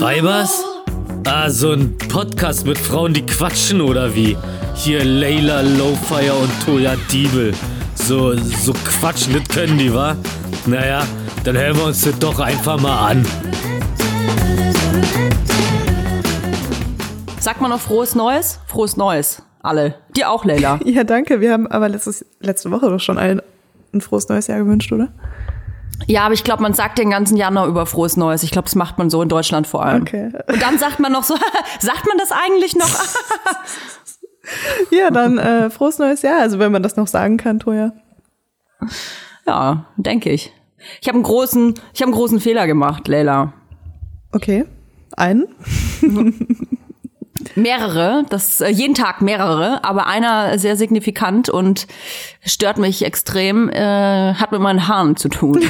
Weibers? Ah, so ein Podcast mit Frauen, die quatschen oder wie? Hier Layla Lowfire und Toya Diebel. So, so quatschen, das können die, wa? Naja, dann hören wir uns das doch einfach mal an. Sagt man noch frohes Neues? Frohes Neues. Alle. Dir auch, Leila. Ja, danke. Wir haben aber letztes, letzte Woche doch schon allen ein frohes neues Jahr gewünscht, oder? Ja, aber ich glaube, man sagt den ganzen Januar über frohes Neues. Ich glaube, das macht man so in Deutschland vor allem. Okay. Und dann sagt man noch so, sagt man das eigentlich noch? Ja, dann äh, frohes neues Jahr. Also wenn man das noch sagen kann, Toja. ja, denke ich. Ich habe einen großen, ich habe einen großen Fehler gemacht, Leila. Okay. Einen? Mehrere, das äh, jeden Tag mehrere, aber einer sehr signifikant und stört mich extrem, äh, hat mit meinen Haaren zu tun.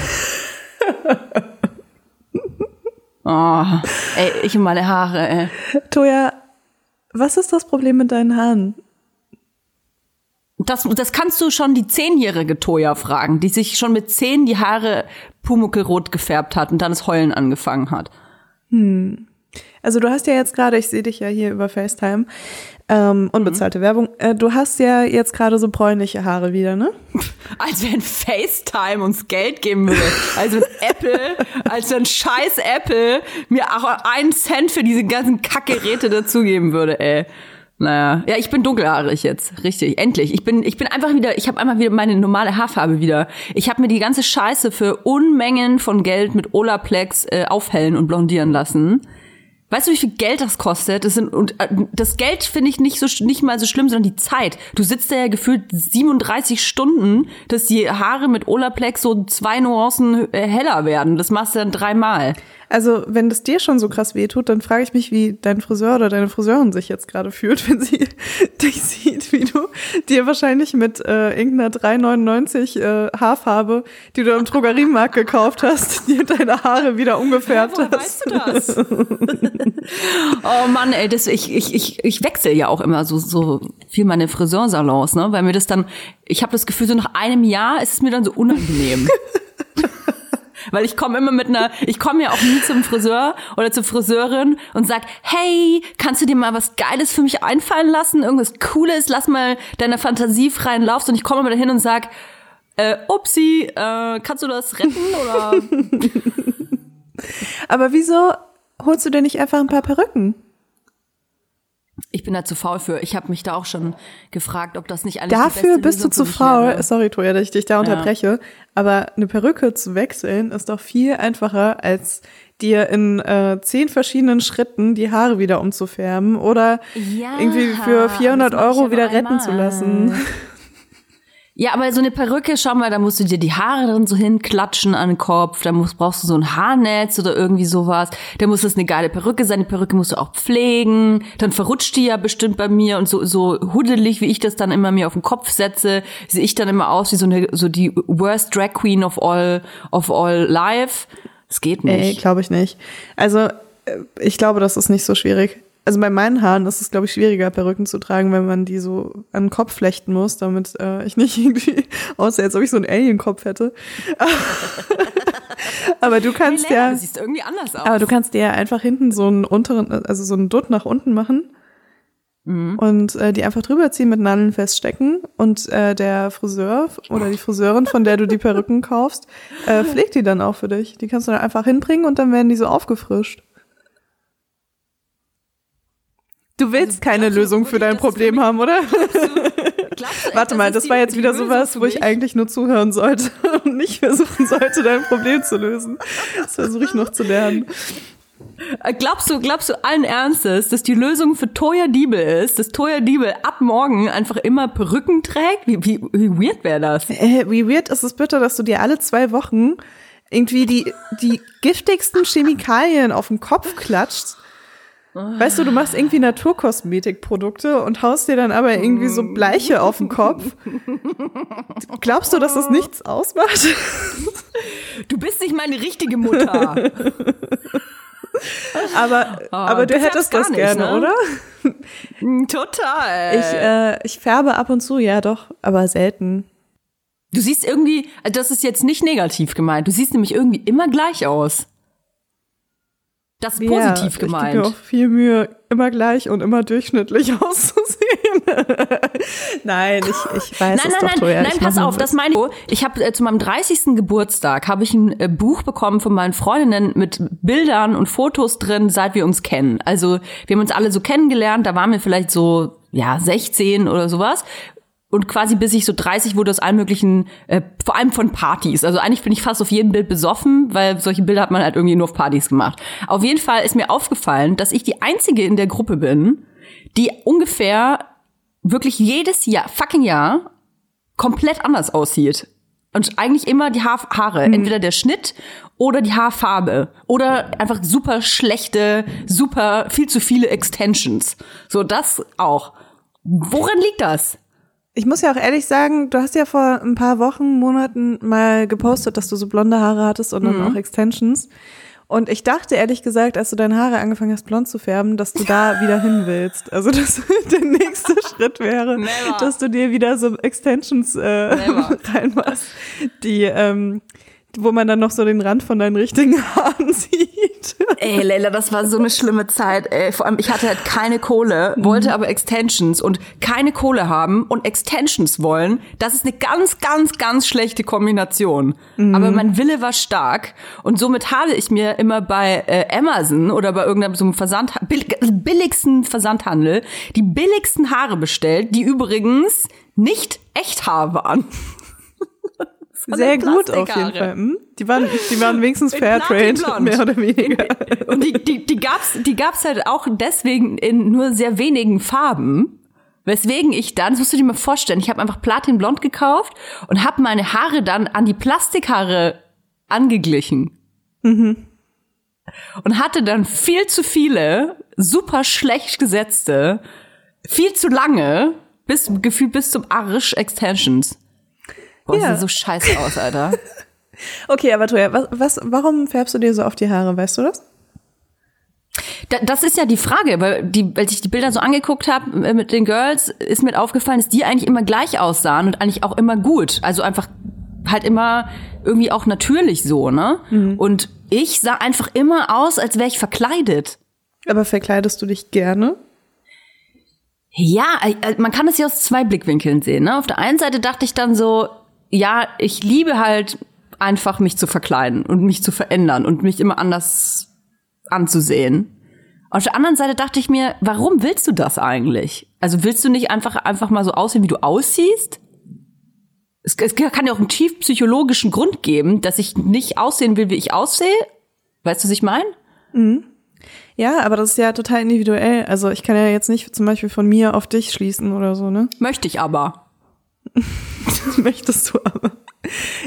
oh, ey, ich und meine Haare, ey. Toja, was ist das Problem mit deinen Haaren? Das, das kannst du schon die zehnjährige Toya fragen, die sich schon mit zehn die Haare pumuckelrot gefärbt hat und dann das Heulen angefangen hat. Also du hast ja jetzt gerade, ich sehe dich ja hier über FaceTime, ähm, unbezahlte Werbung, äh, du hast ja jetzt gerade so bräunliche Haare wieder, ne? Als wenn FaceTime uns Geld geben würde. Also wenn Apple, als wenn scheiß Apple mir auch einen Cent für diese ganzen Kackgeräte dazugeben würde, ey. Naja, ja, ich bin dunkelhaarig jetzt, richtig, endlich. Ich bin, ich bin einfach wieder, ich habe einmal wieder meine normale Haarfarbe wieder. Ich habe mir die ganze Scheiße für Unmengen von Geld mit Olaplex äh, aufhellen und blondieren lassen. Weißt du, wie viel Geld das kostet? Das sind, und äh, das Geld finde ich nicht so nicht mal so schlimm, sondern die Zeit. Du sitzt da ja gefühlt 37 Stunden, dass die Haare mit Olaplex so zwei Nuancen äh, heller werden. Das machst du dann dreimal. Also wenn das dir schon so krass wehtut, dann frage ich mich, wie dein Friseur oder deine Friseurin sich jetzt gerade fühlt, wenn sie dich sieht, wie du dir wahrscheinlich mit äh, irgendeiner 3,99 äh, Haarfarbe, die du im Drogeriemarkt gekauft hast, dir deine Haare wieder umgefärbt Woher hast. weißt du das? oh Mann, ey, das, ich, ich, ich, ich wechsle ja auch immer so, so viel meine Friseursalons, ne? Weil mir das dann, ich habe das Gefühl, so nach einem Jahr ist es mir dann so unangenehm. Weil ich komme immer mit einer, ich komme ja auch nie zum Friseur oder zur Friseurin und sag, hey, kannst du dir mal was Geiles für mich einfallen lassen? Irgendwas Cooles, lass mal deiner Fantasie freien Lauf. Und ich komme immer dahin und sag, äh, upsi, äh, kannst du das retten oder? Aber wieso holst du dir nicht einfach ein paar Perücken? Ich bin da zu faul für. Ich habe mich da auch schon gefragt, ob das nicht alles Dafür bist du zu faul. wäre. Sorry, Toja, dass ich dich da unterbreche. Aber eine Perücke zu wechseln ist doch viel einfacher, als dir in äh, zehn verschiedenen Schritten die Haare wieder umzufärben oder Ja, irgendwie für 400 das mach ich Euro wieder retten einmal. zu lassen. Ja, aber so eine Perücke, schau mal, da musst du dir die Haare drin so hinklatschen an den Kopf, da musst, brauchst du so ein Haarnetz oder irgendwie sowas. Da muss das eine geile Perücke sein, die Perücke musst du auch pflegen, dann verrutscht die ja bestimmt bei mir und so, so huddelig, wie ich das dann immer mir auf den Kopf setze, sehe ich dann immer aus wie so eine, so die worst Drag Queen of all, of all life. Das geht nicht. glaube ich nicht. Also, äh, ich glaube, das ist nicht so schwierig. Also bei meinen Haaren ist es, glaube ich, schwieriger, Perücken zu tragen, wenn man die so an den Kopf flechten muss, damit äh, ich nicht irgendwie aussehe, als ob ich so einen Alien-Kopf hätte. aber du kannst Hey, Lena, ja, Du siehst irgendwie anders aus. aber du kannst dir ja einfach hinten so einen unteren, also so einen Dutt nach unten machen und äh, die einfach drüber ziehen, mit Nadeln feststecken und äh, der Friseur oder die Friseurin, von der du die Perücken kaufst, äh, pflegt die dann auch für dich. Die kannst du dann einfach hinbringen und dann werden die so aufgefrischt. Du willst keine glaubst du Lösung für dein für Problem mich- haben, oder? Glaubst Warte mal, das die- war jetzt wieder Lösung sowas, für wo ich eigentlich nur zuhören sollte und nicht versuchen sollte, dein Problem zu lösen. Das versuche ich noch zu lernen. Äh, Glaubst du, glaubst du allen Ernstes, dass die Lösung für Toya Diebel ist, dass Toya Diebel ab morgen einfach immer Perücken trägt? Wie, wie, wie weird wäre das? Äh, wie weird ist es bitte, dass du dir alle zwei Wochen irgendwie die, die giftigsten Chemikalien auf den Kopf klatscht? Weißt du, du machst irgendwie Naturkosmetikprodukte und haust dir dann aber irgendwie so Bleiche auf den Kopf. Glaubst du, dass das nichts ausmacht? Du bist nicht meine richtige Mutter. Aber, aber du hättest das nicht, gerne, ne? oder? Total. Ich, äh, ich färbe ab und zu, ja doch, aber selten. du siehst irgendwie, also das ist jetzt nicht negativ gemeint, du siehst nämlich irgendwie immer gleich aus. Das ist positiv ja, gemeint. Ich gebe mir auch viel Mühe, immer gleich und immer durchschnittlich auszusehen. nein, ich, ich weiß nein, es nein, doch, nein, Toja, nein, pass auf, das meine ich. Ich habe äh, zu meinem 30. Geburtstag habe ich ein äh, Buch bekommen von meinen Freundinnen mit Bildern und Fotos drin, seit wir uns kennen. Also wir haben uns alle so kennengelernt, da waren wir vielleicht so ja 16 oder sowas und quasi bis ich so 30 wurde aus allen möglichen, äh, vor allem von Partys. Also eigentlich bin ich fast auf jedem Bild besoffen, weil solche Bilder hat man halt irgendwie nur auf Partys gemacht. Auf jeden Fall ist mir aufgefallen, dass ich die einzige in der Gruppe bin, die ungefähr wirklich jedes Jahr, fucking Jahr, komplett anders aussieht. Und eigentlich immer die Haar Haare, entweder der Schnitt oder die Haarfarbe oder einfach super schlechte, super viel zu viele Extensions. So das auch. Woran liegt das? Ich muss ja auch ehrlich sagen, du hast ja vor ein paar Wochen, Monaten mal gepostet, dass du so blonde Haare hattest und dann Mhm. auch Extensions. Und ich dachte ehrlich gesagt, als du deine Haare angefangen hast, blond zu färben, dass du da wieder hin willst. Also dass der nächste Schritt wäre, Never. dass du dir wieder so Extensions äh, reinmachst, die, ähm, wo man dann noch so den Rand von deinen richtigen Haaren sieht. Ey, Leila, das war so eine schlimme Zeit. Ey. Vor allem, ich hatte halt keine Kohle, wollte aber Extensions und keine Kohle haben und Extensions wollen. Das ist eine ganz, ganz, ganz schlechte Kombination. Aber mein Wille war stark und somit habe ich mir immer bei äh, Amazon oder bei irgendeinem so einem Versand, billig, billigsten Versandhandel die billigsten Haare bestellt, die übrigens nicht echt Haar waren. Sehr gut auf jeden. Fall. Hm? Die waren, die waren wenigstens In Fairtrade, mehr oder weniger. Und die, die, die gab's, die gab's halt auch deswegen in nur sehr wenigen Farben. Weswegen ich dann, das musst du dir mal vorstellen, ich habe einfach Platinblond gekauft und habe meine Haare dann an die Plastikhaare angeglichen. Und hatte dann viel zu viele, super schlecht gesetzte, viel zu lange, bis, gefühlt bis zum Arsch Extensions. Boah, Ja. sieht so scheiße aus, Alter. Okay, aber Toja, was, was, warum färbst du dir so auf die Haare, weißt du das? Da, das ist ja die Frage, weil die, als ich die Bilder so angeguckt habe mit den Girls, ist mir aufgefallen, dass die eigentlich immer gleich aussahen und eigentlich auch immer gut. Also einfach halt immer irgendwie auch natürlich so, ne? Und ich sah einfach immer aus, als wäre ich verkleidet. Aber verkleidest du dich gerne? Ja, äh, man kann es ja aus zwei Blickwinkeln sehen. Ne? Auf der einen Seite dachte ich dann so, ja, ich liebe halt einfach mich zu verkleiden und mich zu verändern und mich immer anders anzusehen. Auf der anderen Seite dachte ich mir, warum willst du das eigentlich? Also willst du nicht einfach einfach mal so aussehen, wie du aussiehst? Es, es kann ja auch einen tief psychologischen Grund geben, dass ich nicht aussehen will, wie ich aussehe. Weißt du, was ich meine? Ja, aber das ist ja total individuell. Also ich kann ja jetzt nicht zum Beispiel von mir auf dich schließen oder so, ne? Möchte ich aber. Möchtest du aber.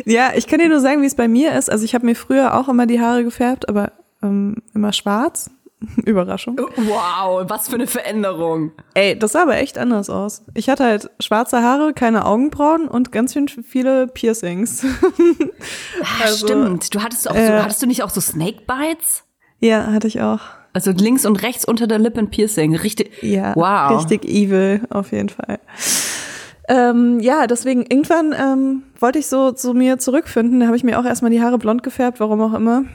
Ja, ich kann dir nur sagen, wie es bei mir ist. Also ich habe mir früher auch immer die Haare gefärbt, aber ähm, immer schwarz. Überraschung. Wow, was für eine Veränderung. Ey, das sah aber echt anders aus. Ich hatte halt schwarze Haare, keine Augenbrauen und ganz schön viele Piercings. Ah, Also, stimmt. Du hattest auch so, äh, hattest du nicht auch so Snake Bites? ja, hatte ich auch. Also links und rechts unter der Lippe ein Piercing. Richtig. Ja, Wow. richtig evil, auf jeden Fall. Ähm, ja, deswegen, irgendwann ähm, wollte ich so zu mir zurückfinden. Da habe ich mir auch erstmal die Haare blond gefärbt, warum auch immer.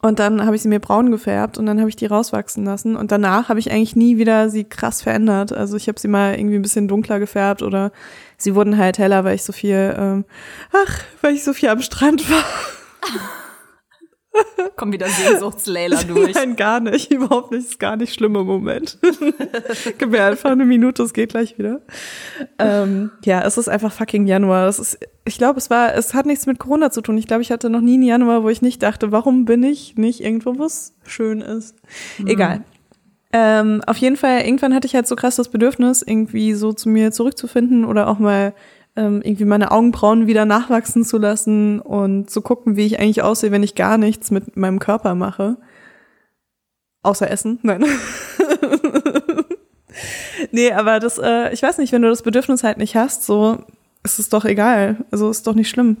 Und dann habe ich sie mir braun gefärbt und dann habe ich die rauswachsen lassen. Und danach habe ich eigentlich nie wieder sie krass verändert. Also ich habe sie mal irgendwie ein bisschen dunkler gefärbt oder sie wurden halt heller, weil ich so viel, ähm, ach, weil ich so viel am Strand war. Kommt wieder Sehnsuchtslayla durch. Nein, gar nicht. Überhaupt nicht. Ist gar nicht schlimm im Moment. Gib mir einfach eine Minute, es geht gleich wieder. Ähm, ja, es ist einfach fucking Januar. Das ist, ich glaube, es war, es hat nichts mit Corona zu tun. Ich glaube, ich hatte noch nie einen Januar, wo ich nicht dachte, warum bin ich nicht irgendwo, wo es schön ist. Egal. Ähm, auf jeden Fall, irgendwann hatte ich halt so krass das Bedürfnis, irgendwie so zu mir zurückzufinden oder auch mal ähm, irgendwie meine Augenbrauen wieder nachwachsen zu lassen und zu gucken, wie ich eigentlich aussehe, wenn ich gar nichts mit meinem Körper mache. Außer Essen, nein. nee, aber das, äh, ich weiß nicht, wenn du das Bedürfnis halt nicht hast, so ist es doch egal. Also ist doch nicht schlimm.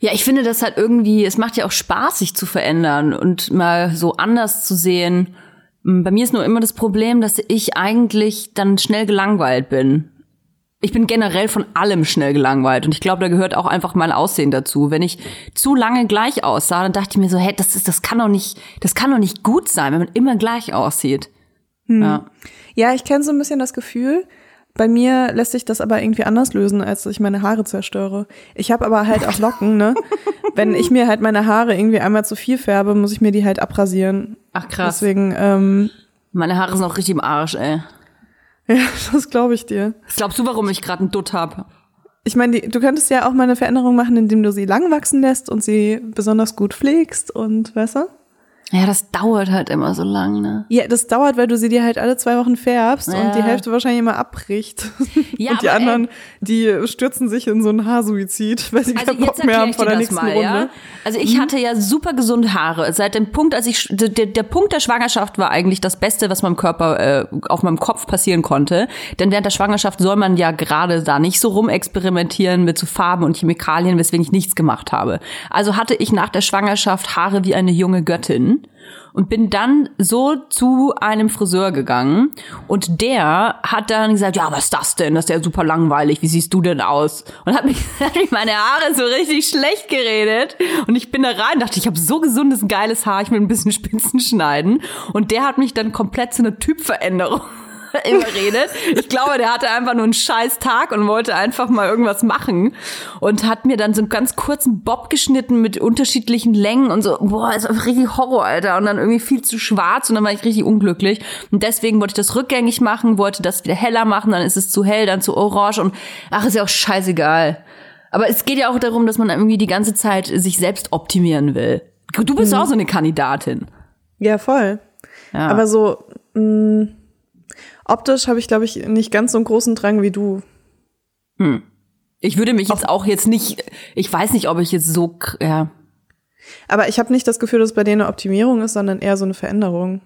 Ja, ich finde das halt irgendwie, es macht ja auch Spaß, sich zu verändern und mal so anders zu sehen. Bei mir ist nur immer das Problem, dass ich eigentlich dann schnell gelangweilt bin. Ich bin generell von allem schnell gelangweilt und ich glaube, da gehört auch einfach mein Aussehen dazu. Wenn ich zu lange gleich aussah, dann dachte ich mir so, hey, das ist, das kann doch nicht, das kann doch nicht gut sein, wenn man immer gleich aussieht. Ja. Ja, ich kenne so ein bisschen das Gefühl. Bei mir lässt sich das aber irgendwie anders lösen, als dass ich meine Haare zerstöre. Ich habe aber halt auch Locken, ne? Wenn ich mir halt meine Haare irgendwie einmal zu viel färbe, muss ich mir die halt abrasieren. Ach krass. Deswegen, ähm, Meine Haare sind auch richtig im Arsch, ey. ja, das glaube ich dir. Was glaubst du, warum ich gerade einen Dutt hab? Ich meine, du könntest ja auch mal eine Veränderung machen, indem du sie lang wachsen lässt und sie besonders gut pflegst und, weißt du? Ja, das dauert halt immer so lang, ne? Ja, das dauert, weil du sie dir halt alle zwei Wochen färbst Ja. und die Hälfte wahrscheinlich immer abbricht. Ja, und die ey- anderen, die stürzen sich in so einen Haarsuizid, weil sie Also keinen Bock mehr haben vor der nächsten mal, Runde. ja. Also ich hatte ja super gesunde Haare. Seit dem Punkt, als ich der, der Punkt der Schwangerschaft war eigentlich das Beste, was meinem Körper äh, auf meinem Kopf passieren konnte. Denn während der Schwangerschaft soll man ja gerade da nicht so rumexperimentieren mit so Farben und Chemikalien, weswegen ich nichts gemacht habe. Also hatte ich nach der Schwangerschaft Haare wie eine junge Göttin und bin dann so zu einem Friseur gegangen und der hat dann gesagt, ja, was ist das denn? Das ist ja super langweilig. Wie siehst du denn aus? Und hat mich hat mich meine Haare so richtig schlecht geredet und ich bin da rein, dachte, ich habe so gesundes geiles Haar, ich will ein bisschen Spitzen schneiden und der hat mich dann komplett zu einer Typveränderung überredet. Ich glaube, der hatte einfach nur einen scheiß Tag und wollte einfach mal irgendwas machen und hat mir dann so einen ganz kurzen Bob geschnitten mit unterschiedlichen Längen und so, boah, ist einfach richtig Horror, Alter. Und dann irgendwie viel zu schwarz und dann war ich richtig unglücklich. Und deswegen wollte ich das rückgängig machen, wollte das wieder heller machen, dann ist es zu hell, dann zu orange und ach, ist ja auch scheißegal. Aber es geht ja auch darum, dass man irgendwie die ganze Zeit sich selbst optimieren will. Du bist auch so eine Kandidatin. Ja, voll. Ja. Aber so mh, optisch habe ich, glaube ich, nicht ganz so einen großen Drang wie du. Ich würde mich jetzt auch jetzt nicht, ich weiß nicht, ob ich jetzt so, ja. Aber ich habe nicht das Gefühl, dass es bei dir eine Optimierung ist, sondern eher so eine Veränderung.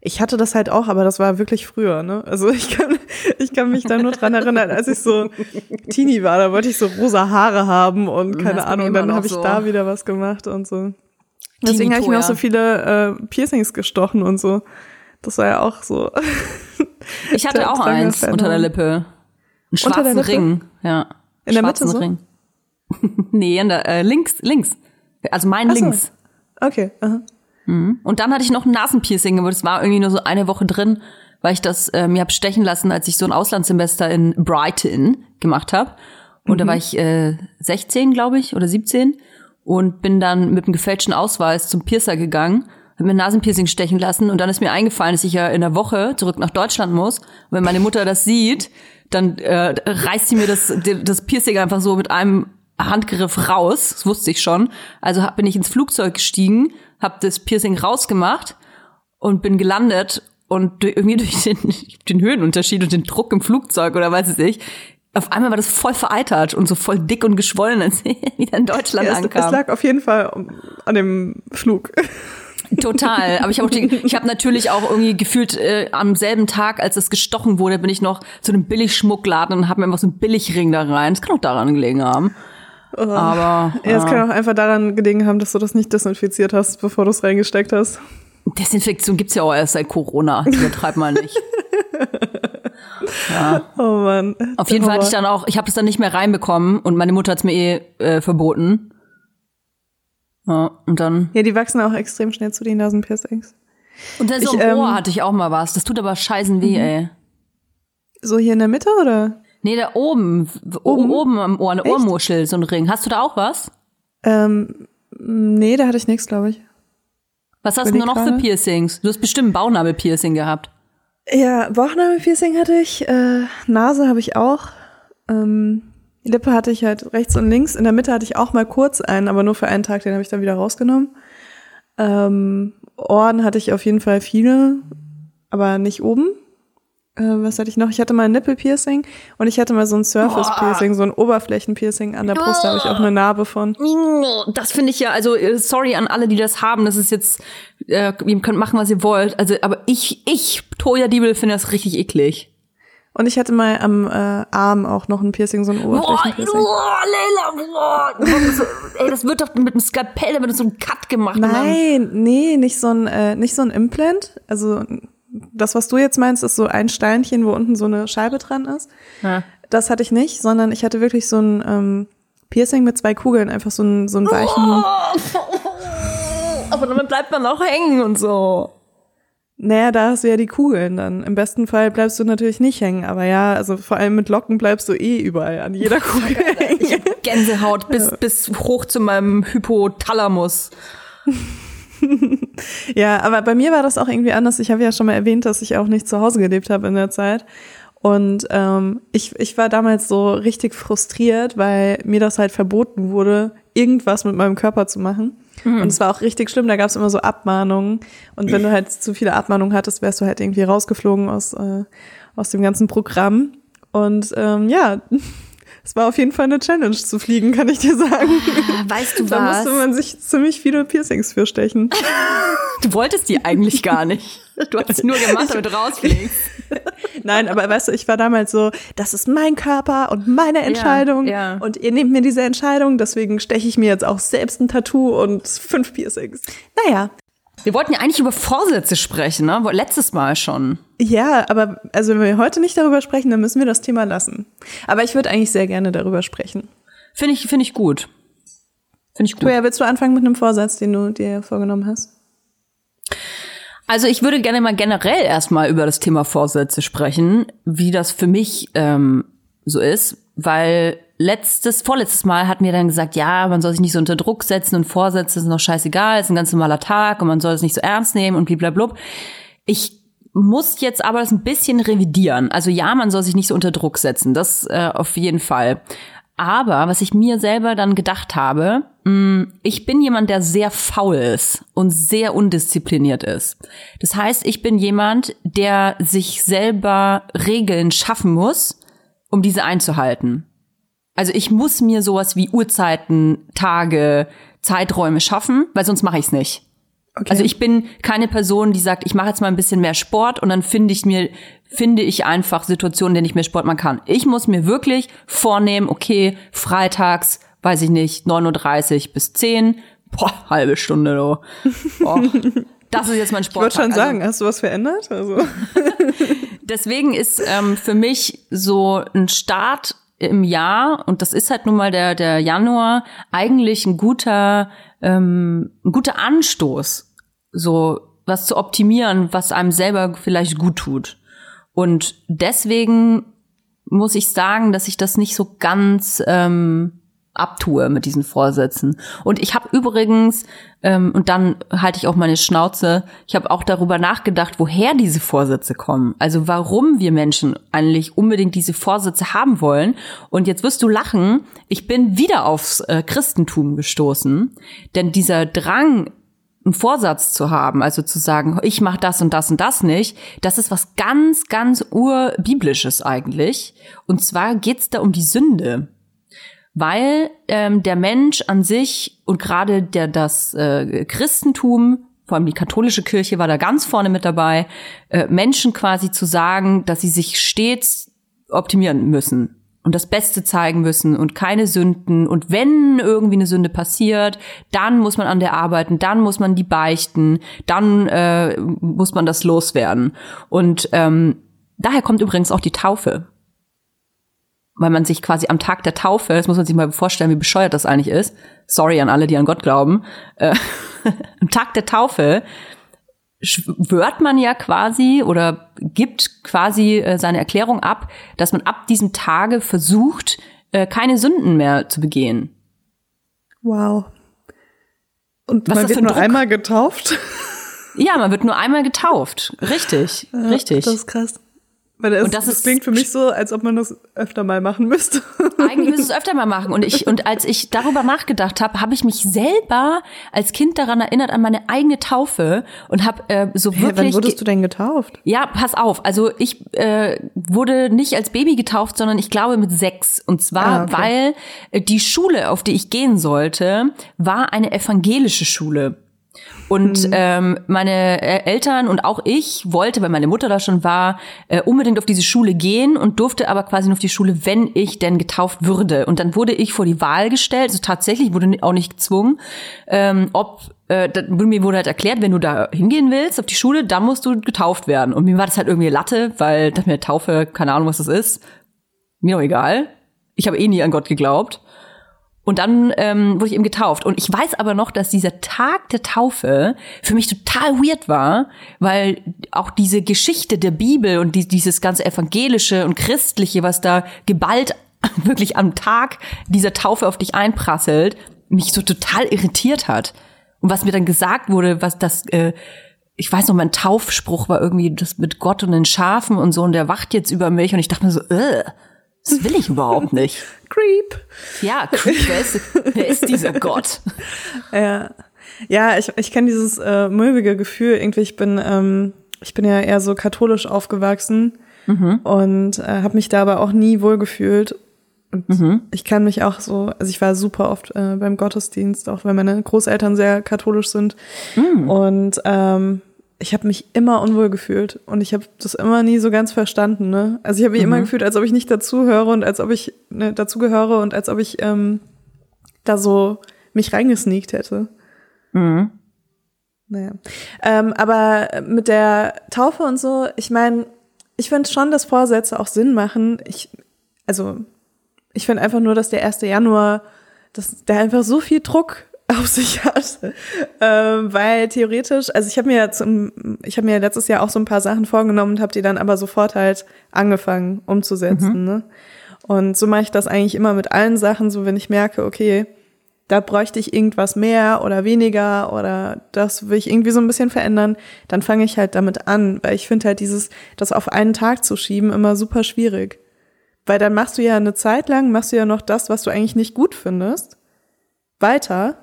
Ich hatte das halt auch, aber das war wirklich früher, ne? Also ich kann, ich kann mich da nur dran erinnern, als ich so Teenie war, da wollte ich so rosa Haare haben und Das keine mir Ahnung, dann habe ich so. da wieder was gemacht und so. Deswegen habe ich mir auch so viele äh, Piercings gestochen und so. Das war ja auch so. Ich hatte Der auch eins nach unter der. Lippe. Einen schwarzen der Lippe? Ring, ja. In der Mitte schwarzen so? Ring. nee, in der, äh, links, links. Also mein Ach so. links. Okay. Aha. Und dann hatte ich noch ein Nasenpiercing, aber das war irgendwie nur so eine Woche drin, weil ich das äh, mir hab stechen lassen, als ich so ein Auslandssemester in Brighton gemacht habe. Und da war ich äh, 16, glaube ich, oder 17 und bin dann mit einem gefälschten Ausweis zum Piercer gegangen, habe mir Nasenpiercing stechen lassen und dann ist mir eingefallen, dass ich ja in der Woche zurück nach Deutschland muss. Und wenn meine Mutter das sieht, dann äh, reißt sie mir das, das Piercing einfach so mit einem Handgriff raus, das wusste ich schon. Also hab, bin ich ins Flugzeug gestiegen, hab das Piercing rausgemacht und bin gelandet und irgendwie durch den, den Höhenunterschied und den Druck im Flugzeug oder weiß ich nicht, auf einmal war das voll vereitert und so voll dick und geschwollen, als ich wieder in Deutschland Ja, es, ankam. es lag auf jeden Fall an dem Flug. Total. Aber ich habe hab natürlich auch irgendwie gefühlt äh, am selben Tag, als es gestochen wurde, bin ich noch zu einem Billigschmuckladen und habe mir einfach so einen Billigring da rein. Das kann auch daran gelegen haben. Aber Ja, es kann auch einfach daran gelegen haben, dass du das nicht desinfiziert hast, bevor du es reingesteckt hast. Desinfektion gibt's ja auch erst seit Corona. Das übertreibt mal nicht. Oh Mann. Auf jeden Fall hatte ich dann auch, ich habe das dann nicht mehr reinbekommen und meine Mutter hat's mir eh äh, verboten. Ja, und dann. Ja, die wachsen auch extrem schnell zu den Nasenpiercings. Und dann so Ich, im ähm, Ohr hatte ich auch mal was. Das tut aber scheißen weh, ey. So hier in der Mitte oder? Nee, da oben, oben, oben am Ohr, eine Echt? Ohrmuschel, so ein Ring. Hast du da auch was? Ähm, nee, da hatte ich nichts, glaube ich. Was hast du noch für. Piercings? Du hast bestimmt ein Bauchnabelpiercing gehabt. Ja, Bauchnabelpiercing hatte ich, äh, Nase habe ich auch. Ähm, Lippe hatte ich halt rechts und links. In der Mitte hatte ich auch mal kurz einen, aber nur für einen Tag, den habe ich dann wieder rausgenommen. Ähm, Ohren hatte ich auf jeden Fall viele, aber nicht oben. Äh, was hatte ich noch? Ich hatte mal ein Nippelpiercing und ich hatte mal so ein Surface-Piercing, so ein Oberflächenpiercing an der Brust, da habe ich auch eine Narbe von. Das finde ich ja, also äh, sorry an alle, die das haben. Das ist jetzt, äh, ihr könnt machen, was ihr wollt. Also, aber ich, ich, Toya Diebel, finde das richtig eklig. Und ich hatte mal am äh, Arm auch noch ein Piercing, so ein Oberflächenpiercing. boah, Leila, boah. Ey, das wird doch mit einem Skalpell, da wird so ein Cut gemacht. Nein, nee, nicht so ein, äh, nicht so ein Implant. Also das, was du jetzt meinst, ist so ein Steinchen, wo unten so eine Scheibe dran ist. Ja. Das hatte ich nicht, sondern ich hatte wirklich so ein ähm, Piercing mit zwei Kugeln, einfach so ein, so ein weichen. Aber damit bleibt man auch hängen und so. Naja, da hast du ja die Kugeln dann. Im besten Fall bleibst du natürlich nicht hängen, aber ja, also vor allem mit Locken bleibst du eh überall an jeder Kugel hängen. Gänsehaut bis, bis hoch zu meinem Hypothalamus. Ja, aber bei mir war das auch irgendwie anders. Ich habe ja schon mal erwähnt, dass ich auch nicht zu Hause gelebt habe in der Zeit. Und ähm, ich, ich war damals so richtig frustriert, weil mir das halt verboten wurde, irgendwas mit meinem Körper zu machen. Und es war auch richtig schlimm, da gab es immer so Abmahnungen. Und wenn du halt zu viele Abmahnungen hattest, wärst du halt irgendwie rausgeflogen aus, äh, aus dem ganzen Programm. Und ähm, ja, es war auf jeden Fall eine Challenge zu fliegen, kann ich dir sagen. Weißt du Da was? musste man sich ziemlich viele Piercings für stechen. Du wolltest die eigentlich gar nicht. Du hast sie nur gemacht, damit du rausfliegst. Nein, aber weißt du, ich war damals so, das ist mein Körper und meine Entscheidung ja. und ihr nehmt mir diese Entscheidung, deswegen steche ich mir jetzt auch selbst ein Tattoo und fünf Piercings. Naja, Wir wollten ja eigentlich über Vorsätze sprechen, ne? Letztes Mal schon. ja, aber also wenn wir heute nicht darüber sprechen, dann müssen wir das Thema lassen. Aber ich würde eigentlich sehr gerne darüber sprechen. Finde ich, finde ich gut. Finde ich gut. Toja, willst du anfangen mit einem Vorsatz, den du dir vorgenommen hast? Also ich würde gerne mal generell erstmal über das Thema Vorsätze sprechen, wie das für mich ähm, so ist, weil letztes, vorletztes Mal hatten wir dann gesagt, ja, man soll sich nicht so unter Druck setzen und Vorsätze sind noch scheißegal, ist ein ganz normaler Tag und man soll es nicht so ernst nehmen und blablabla. Ich muss jetzt aber das ein bisschen revidieren. Also ja, man soll sich nicht so unter Druck setzen, das äh, auf jeden Fall. Aber was ich mir selber dann gedacht habe, mh, ich bin jemand, der sehr faul ist und sehr undiszipliniert ist. Das heißt, ich bin jemand, der sich selber Regeln schaffen muss, um diese einzuhalten. Also ich muss mir sowas wie Uhrzeiten, Tage, Zeiträume schaffen, weil sonst mache ich es nicht. Okay. Also ich bin keine Person, die sagt, ich mache jetzt mal ein bisschen mehr Sport und dann finde ich mir finde ich einfach Situationen, in denen ich mehr Sport machen kann. Ich muss mir wirklich vornehmen, okay, freitags, weiß ich nicht, 9.30 Uhr bis 10, boah, halbe Stunde, du. Boah, das ist jetzt mein ich wollte Sport. schon sagen, hast du was verändert? Also, deswegen ist ähm, für mich so ein Start im Jahr, und das ist halt nun mal der, der Januar, eigentlich ein guter, ähm, ein guter Anstoß, so was zu optimieren, was einem selber vielleicht gut tut. Und deswegen muss ich sagen, dass ich das nicht so ganz ähm, abtue mit diesen Vorsätzen. Und ich habe übrigens, ähm, und dann halte ich auch meine Schnauze, ich habe auch darüber nachgedacht, woher diese Vorsätze kommen. Also warum wir Menschen eigentlich unbedingt diese Vorsätze haben wollen. Und jetzt wirst du lachen, ich bin wieder aufs äh, Christentum gestoßen. Denn dieser Drang, einen Vorsatz zu haben, also zu sagen, ich mache das und das und das nicht, das ist was ganz, ganz urbiblisches eigentlich. Und zwar geht's da um die Sünde weil ähm, der Mensch an sich und gerade der das äh, Christentum, vor allem die katholische Kirche war da ganz vorne mit dabei, äh, Menschen quasi zu sagen, dass sie sich stets optimieren müssen und das Beste zeigen müssen und keine Sünden und wenn irgendwie eine Sünde passiert, dann muss man an der arbeiten, dann muss man die beichten, dann äh, muss man das loswerden und ähm, daher kommt übrigens auch die Taufe weil man sich quasi am Tag der Taufe, das muss man sich mal vorstellen, wie bescheuert das eigentlich ist. Sorry an alle, die an Gott glauben. Äh, am Tag der Taufe schwört man ja quasi oder gibt quasi äh, seine Erklärung ab, dass man ab diesem Tage versucht, äh, keine Sünden mehr zu begehen. wow. Und Was man wird nur Druck? einmal getauft. Ja, man wird nur einmal getauft. Richtig, richtig. Das ist krass. Weil das, Und das das, klingt für mich so, als ob man das öfter mal machen müsste. Eigentlich müsste es öfter mal machen. Und ich, und als ich darüber nachgedacht habe, habe ich mich selber als Kind daran erinnert an meine eigene Taufe und habe äh, so wirklich. wann wurdest du denn getauft? Ja, pass auf. Also ich äh, wurde nicht als Baby getauft, sondern ich glaube mit sechs. Und zwar, Ah, okay. weil äh, die Schule, auf die ich gehen sollte, war eine evangelische Schule. Und Mhm. ähm, meine äh, Eltern und auch ich wollte, weil meine Mutter da schon war, äh, unbedingt auf diese Schule gehen und durfte aber quasi nur auf die Schule, wenn ich denn getauft würde. Und dann wurde ich vor die Wahl gestellt, also tatsächlich wurde auch nicht gezwungen, ähm, ob äh, mir wurde halt erklärt, wenn du da hingehen willst auf die Schule, dann musst du getauft werden. Und mir war das halt irgendwie Latte, weil das mir Taufe, keine Ahnung, was das ist. Mir doch egal. Ich habe eh nie an Gott geglaubt. Und dann ähm, wurde ich eben getauft. Und ich weiß aber noch, dass dieser Tag der Taufe für mich total weird war, weil auch diese Geschichte der Bibel und die, dieses ganze evangelische und christliche, was da geballt wirklich am Tag dieser Taufe auf dich einprasselt, mich so total irritiert hat. Und was mir dann gesagt wurde, was das, äh, ich weiß noch, mein Taufspruch war irgendwie das mit Gott und den Schafen und so, und der wacht jetzt über mich. Und ich dachte mir so, äh, das will ich überhaupt nicht. Creep. Ja, Creep, wer ist, wer ist dieser Gott? Ja, ja ich, ich kenne dieses äh, mulmige Gefühl. Irgendwie, ich bin, ähm, ich bin ja eher so katholisch aufgewachsen und äh, habe mich da aber auch nie wohl gefühlt. Und ich kann mich auch so, also ich war super oft äh, beim Gottesdienst, auch wenn meine Großeltern sehr katholisch sind. Und ähm, ich habe mich immer unwohl gefühlt und ich habe das immer nie so ganz verstanden. Ne? Also ich habe mich immer gefühlt, als ob ich nicht dazugehöre und als ob ich ne, dazugehöre und als ob ich ähm, da so mich reingesneakt hätte. Naja. Ähm, aber mit der Taufe und so, ich meine, ich finde schon, dass Vorsätze auch Sinn machen. Ich, also, ich finde einfach nur, dass der 1. Januar, dass der einfach so viel Druck auf sich hat, ähm, weil theoretisch, also ich habe mir ja zum, ich habe mir letztes Jahr auch so ein paar Sachen vorgenommen und habe die dann aber sofort halt angefangen umzusetzen. Ne? Und so mache ich das eigentlich immer mit allen Sachen, so wenn ich merke, okay, da bräuchte ich irgendwas mehr oder weniger oder das will ich irgendwie so ein bisschen verändern, dann fange ich halt damit an, weil ich finde halt dieses, das auf einen Tag zu schieben, immer super schwierig. Weil dann machst du ja eine Zeit lang, machst du ja noch das, was du eigentlich nicht gut findest, weiter,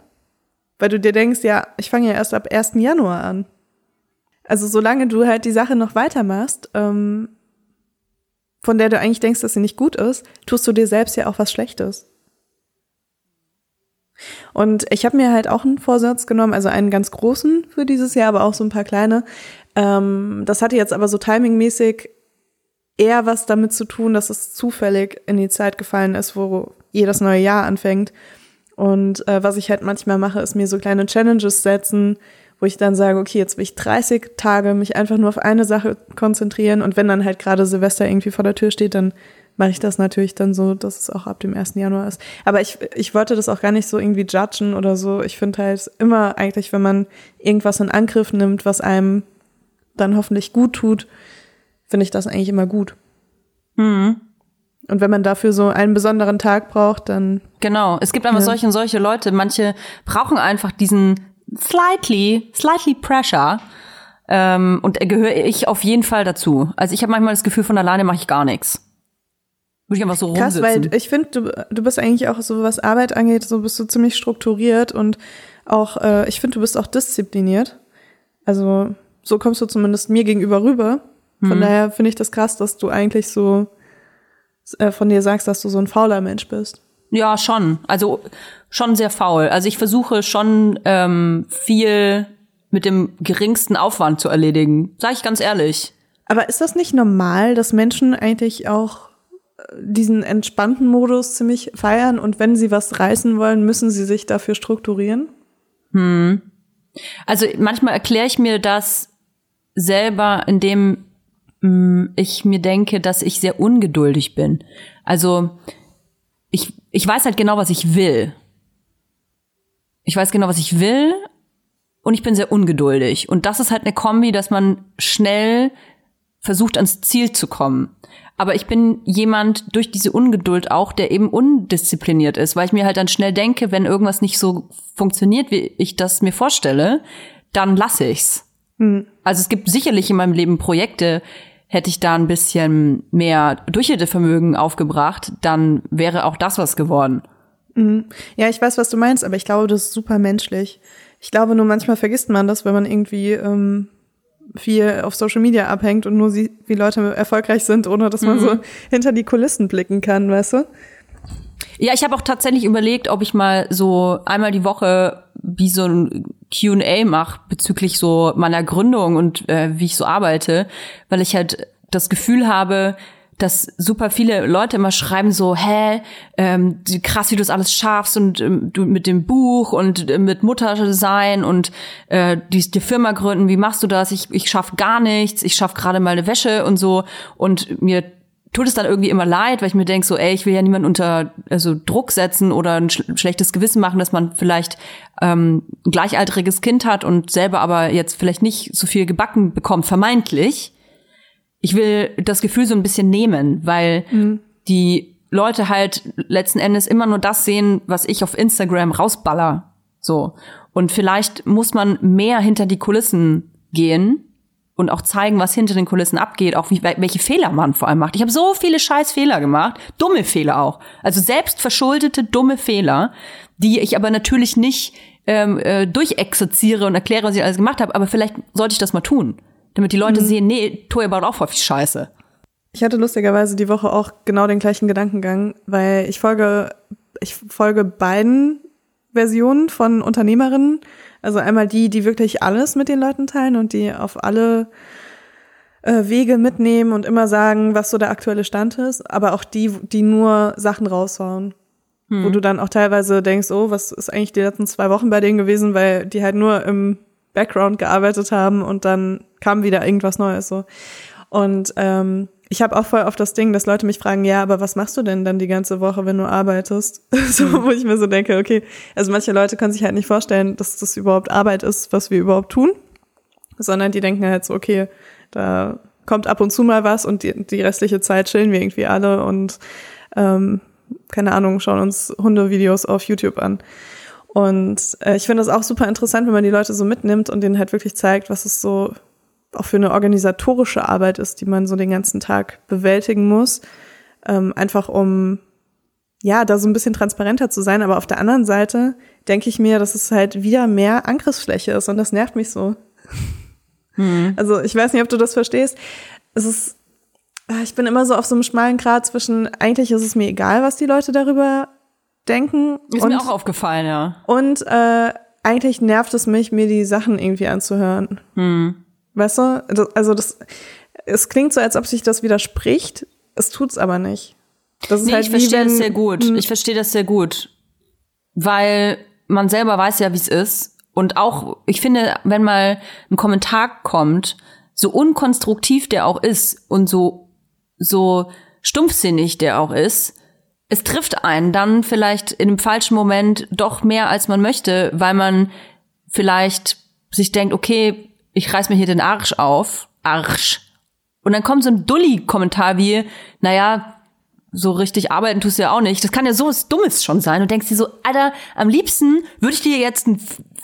weil du dir denkst, ja, ich fange ja erst ab 1. Januar an. Also solange du halt die Sache noch weitermachst, ähm, von der du eigentlich denkst, dass sie nicht gut ist, tust du dir selbst ja auch was Schlechtes. Und ich habe mir halt auch einen Vorsatz genommen, also einen ganz großen für dieses Jahr, aber auch so ein paar kleine. Ähm, das hatte jetzt aber so timingmäßig eher was damit zu tun, dass es zufällig in die Zeit gefallen ist, wo jedes neue Jahr anfängt. Und äh, was ich halt manchmal mache, ist mir so kleine Challenges setzen, wo ich dann sage, okay, jetzt will ich 30 Tage mich einfach nur auf eine Sache konzentrieren und wenn dann halt gerade Silvester irgendwie vor der Tür steht, dann mache ich das natürlich dann so, dass es auch ab dem 1. Januar ist. Aber ich, ich wollte das auch gar nicht so irgendwie judgen oder so. Ich finde halt immer eigentlich, wenn man irgendwas in Angriff nimmt, was einem dann hoffentlich gut tut, finde ich das eigentlich immer gut. Mhm. Und wenn man dafür so einen besonderen Tag braucht, dann Genau. Es gibt einfach Ja. solche und solche Leute. Manche brauchen einfach diesen slightly, slightly pressure. Ähm, und gehöre ich auf jeden Fall dazu. Also ich habe manchmal das Gefühl, von alleine mache ich gar nichts. Würde ich einfach so Krass, rumsitzen. weil ich finde, du, du bist eigentlich auch so, was Arbeit angeht, so bist du ziemlich strukturiert und auch, äh, ich finde, du bist auch diszipliniert. Also so kommst du zumindest mir gegenüber rüber. Von daher finde ich das krass, dass du eigentlich so äh, von dir sagst, dass du so ein fauler Mensch bist. Ja, schon. Also schon sehr faul. Also ich versuche schon ähm, viel mit dem geringsten Aufwand zu erledigen. Sag ich ganz ehrlich. Aber ist das nicht normal, dass Menschen eigentlich auch äh, diesen entspannten Modus ziemlich feiern und wenn sie was reißen wollen, müssen sie sich dafür strukturieren? Also manchmal erkläre ich mir das selber, indem ich mir denke, dass ich sehr ungeduldig bin. Also ich, ich weiß halt genau, was ich will. Ich weiß genau, was ich will und ich bin sehr ungeduldig. Und das ist halt eine Kombi, dass man schnell versucht, ans Ziel zu kommen. Aber ich bin jemand durch diese Ungeduld auch, der eben undiszipliniert ist, weil ich mir halt dann schnell denke, wenn irgendwas nicht so funktioniert, wie ich das mir vorstelle, dann lasse ich's. Also es gibt sicherlich in meinem Leben Projekte, hätte ich da ein bisschen mehr Durchhaltevermögen aufgebracht, dann wäre auch das was geworden. Ja, ich weiß, was du meinst, aber ich glaube, das ist super menschlich. Ich glaube nur, manchmal vergisst man das, wenn man irgendwie ähm, viel auf Social Media abhängt und nur sieht, wie Leute erfolgreich sind, ohne dass man so hinter die Kulissen blicken kann, weißt du? Ja, ich habe auch tatsächlich überlegt, ob ich mal so einmal die Woche wie so ein Q&A mache bezüglich so meiner Gründung und äh, wie ich so arbeite, weil ich halt das Gefühl habe, dass super viele Leute immer schreiben so, hä, ähm, krass, wie du das alles schaffst und ähm, du mit dem Buch und äh, mit Mutter sein und äh, die, die Firma gründen, wie machst du das? Ich, ich schaff gar nichts, ich schaff gerade mal eine Wäsche und so und mir tut es dann irgendwie immer leid, weil ich mir denke so, ey, ich will ja niemanden unter also Druck setzen oder ein sch schlechtes Gewissen machen, dass man vielleicht ähm, ein gleichaltriges Kind hat und selber aber jetzt vielleicht nicht so viel gebacken bekommt, vermeintlich ich will das Gefühl so ein bisschen nehmen, weil mhm. die Leute halt letzten Endes immer nur das sehen, was ich auf Instagram rausballer. So. Und vielleicht muss man mehr hinter die Kulissen gehen und auch zeigen, was hinter den Kulissen abgeht, auch wie, welche Fehler man vor allem macht. Ich habe so viele scheiß Fehler gemacht, dumme Fehler auch. Also selbstverschuldete dumme Fehler, die ich aber natürlich nicht ähm, äh, durchexerziere und erkläre, was ich alles gemacht habe, aber vielleicht sollte ich das mal tun. Damit die Leute mhm. sehen, nee, Toya baut auch viel Scheiße. Ich hatte lustigerweise die Woche auch genau den gleichen Gedankengang, weil ich folge, ich folge beiden Versionen von Unternehmerinnen. Also einmal die, die wirklich alles mit den Leuten teilen und die auf alle äh, Wege mitnehmen und immer sagen, was so der aktuelle Stand ist, aber auch die, die nur Sachen raushauen. Hm. Wo du dann auch teilweise denkst, oh, was ist eigentlich die letzten zwei Wochen bei denen gewesen, weil die halt nur im Background gearbeitet haben und dann kam wieder irgendwas Neues so. Und ähm, ich habe auch voll auf das Ding, dass Leute mich fragen, ja, aber was machst du denn dann die ganze Woche, wenn du arbeitest? so, wo ich mir so denke, okay, also manche Leute können sich halt nicht vorstellen, dass das überhaupt Arbeit ist, was wir überhaupt tun, sondern die denken halt so, okay, da kommt ab und zu mal was und die, die restliche Zeit chillen wir irgendwie alle und ähm, keine Ahnung, schauen uns Hundevideos auf YouTube an. Und äh, ich finde das auch super interessant, wenn man die Leute so mitnimmt und denen halt wirklich zeigt, was es so auch für eine organisatorische Arbeit ist, die man so den ganzen Tag bewältigen muss. Ähm, einfach um ja, da so ein bisschen transparenter zu sein. Aber auf der anderen Seite denke ich mir, dass es halt wieder mehr Angriffsfläche ist und das nervt mich so. Hm. Also ich weiß nicht, ob du das verstehst. Es ist, ah, ich bin immer so auf so einem schmalen Grad zwischen, eigentlich ist es mir egal, was die Leute darüber denken. Ist und, mir auch aufgefallen, ja. Und äh, eigentlich nervt es mich, mir die Sachen irgendwie anzuhören. Hm. Weißt du? Also das, es klingt so, als ob sich das widerspricht. Es tut's aber nicht. Das ist nee, halt ich verstehe das sehr gut. Hm. Ich verstehe das sehr gut. Weil man selber weiß ja, wie es ist. Und auch, ich finde, wenn mal ein Kommentar kommt, so unkonstruktiv der auch ist und so, so stumpfsinnig der auch ist, es trifft einen dann vielleicht in dem falschen Moment doch mehr, als man möchte, weil man vielleicht sich denkt, okay, ich reiß mir hier den Arsch auf. Arsch. Und dann kommt so ein Dulli-Kommentar wie, naja, so richtig arbeiten tust du ja auch nicht. Das kann ja so was Dummes schon sein. Und denkst dir so, Alter, am liebsten würde ich dir jetzt ein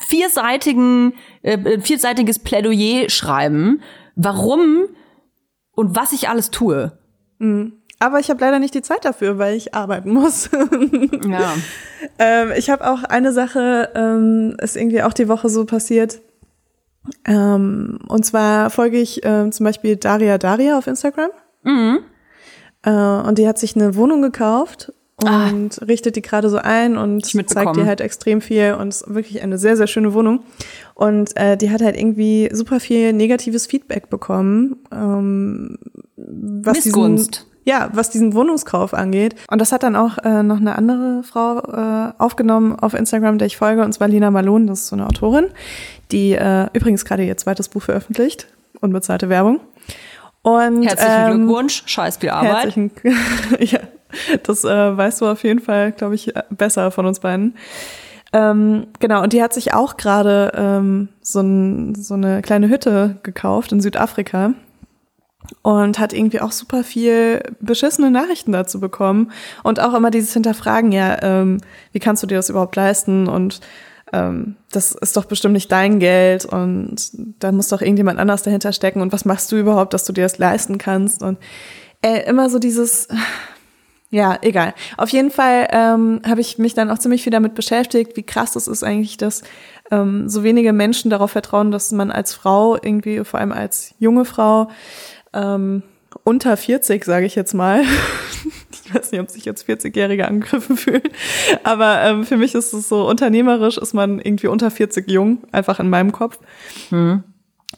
vierseitigen, äh, vierseitiges Plädoyer schreiben, warum und was ich alles tue. Mhm. Aber ich habe leider nicht die Zeit dafür, weil ich arbeiten muss. ja. Ähm, ich habe auch eine Sache, ähm, ist irgendwie auch die Woche so passiert. Ähm, und zwar folge ich äh, zum Beispiel Daria Daria auf Instagram. Mhm. Äh, und die hat sich eine Wohnung gekauft ah. und ah. richtet die gerade so ein und zeigt dir halt extrem viel und ist wirklich eine sehr, sehr schöne Wohnung. Und äh, die hat halt irgendwie super viel negatives Feedback bekommen. Ähm, was Missgunst. Diesen, ja, was diesen Wohnungskauf angeht. Und das hat dann auch äh, noch eine andere Frau äh, aufgenommen auf Instagram, der ich folge, und zwar Lina Malone, das ist so eine Autorin, die äh, übrigens gerade ihr zweites Buch veröffentlicht, unbezahlte Werbung. Und, herzlichen ähm, Glückwunsch, scheiß viel Arbeit. Herzlichen, ja, das äh, weißt du auf jeden Fall, glaube ich, besser von uns beiden. Ähm, genau, und die hat sich auch gerade ähm, so, ein, so eine kleine Hütte gekauft in Südafrika und hat irgendwie auch super viel beschissene Nachrichten dazu bekommen und auch immer dieses Hinterfragen, ja, ähm, wie kannst du dir das überhaupt leisten und ähm, das ist doch bestimmt nicht dein Geld und da muss doch irgendjemand anders dahinter stecken und was machst du überhaupt, dass du dir das leisten kannst und äh, immer so dieses, ja, egal. Auf jeden Fall ähm, habe ich mich dann auch ziemlich viel damit beschäftigt, wie krass es ist eigentlich, dass ähm, so wenige Menschen darauf vertrauen, dass man als Frau irgendwie, vor allem als junge Frau, ähm, unter 40, sage ich jetzt mal. Ich weiß nicht, ob sich jetzt 40-Jährige angegriffen fühlen. Aber ähm, für mich ist es so, unternehmerisch ist man irgendwie unter 40 jung, einfach in meinem Kopf. Mhm.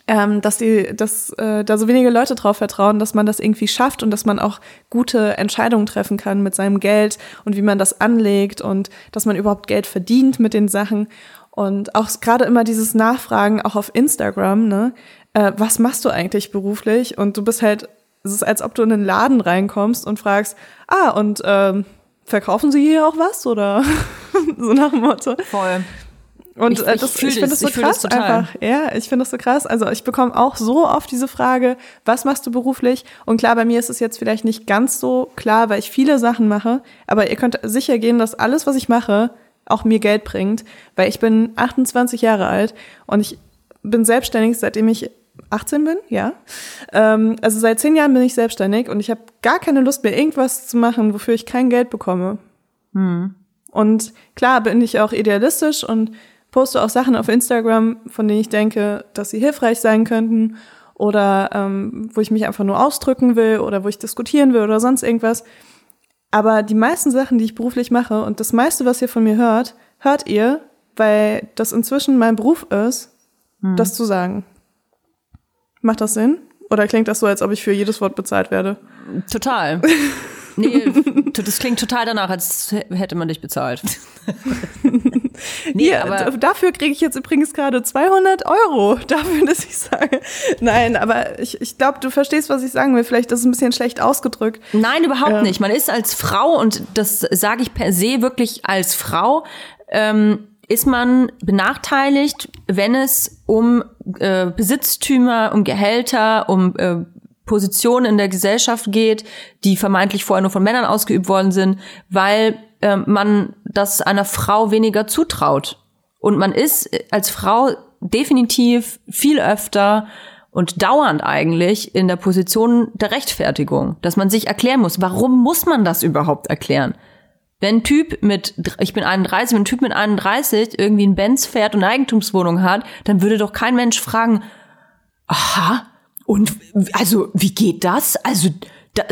Ähm, dass die, dass äh, da so wenige Leute drauf vertrauen, dass man das irgendwie schafft und dass man auch gute Entscheidungen treffen kann mit seinem Geld und wie man das anlegt und dass man überhaupt Geld verdient mit den Sachen. Und auch gerade immer dieses Nachfragen, auch auf Instagram, ne? Äh, was machst du eigentlich beruflich? Und du bist halt es ist, als ob du in einen Laden reinkommst und fragst, ah, und ähm, verkaufen sie hier auch was? Oder so nach dem Motto. Voll. Und ich, äh, das, ich, ich finde das so krass das einfach. Ja, ich finde das so krass. Also ich bekomme auch so oft diese Frage, was machst du beruflich? Und klar, bei mir ist es jetzt vielleicht nicht ganz so klar, weil ich viele Sachen mache. Aber ihr könnt sicher gehen, dass alles, was ich mache, auch mir Geld bringt. Weil ich bin 28 Jahre alt und ich bin selbstständig, seitdem ich 18 bin, ja. Ähm, also seit zehn Jahren bin ich selbstständig und ich habe gar keine Lust mehr, irgendwas zu machen, wofür ich kein Geld bekomme. Hm. Und klar bin ich auch idealistisch und poste auch Sachen auf Instagram, von denen ich denke, dass sie hilfreich sein könnten oder ähm, wo ich mich einfach nur ausdrücken will oder wo ich diskutieren will oder sonst irgendwas. Aber die meisten Sachen, die ich beruflich mache und das meiste, was ihr von mir hört, hört ihr, weil das inzwischen mein Beruf ist, hm. das zu sagen. Macht das Sinn? Oder klingt das so, als ob ich für jedes Wort bezahlt werde? Total. Nee, das klingt total danach, als hätte man dich bezahlt. nee, ja, aber dafür kriege ich jetzt übrigens gerade 200 Euro, dafür, dass ich sage. Nein, aber ich, ich glaube, du verstehst, was ich sagen will. Vielleicht ist es ein bisschen schlecht ausgedrückt. Nein, überhaupt ja. nicht. Man ist als Frau, und das sage ich per se wirklich als Frau, ähm, ist man benachteiligt, wenn es um äh, Besitztümer, um Gehälter, um äh, Positionen in der Gesellschaft geht, die vermeintlich vorher nur von Männern ausgeübt worden sind, weil äh, man das einer Frau weniger zutraut. Und man ist als Frau definitiv viel öfter und dauernd eigentlich in der Position der Rechtfertigung, dass man sich erklären muss, warum muss man das überhaupt erklären? Wenn ein Typ mit, ich bin 31, wenn ein Typ mit 31 irgendwie ein Benz fährt und eine Eigentumswohnung hat, dann würde doch kein Mensch fragen, aha, und also wie geht das? Also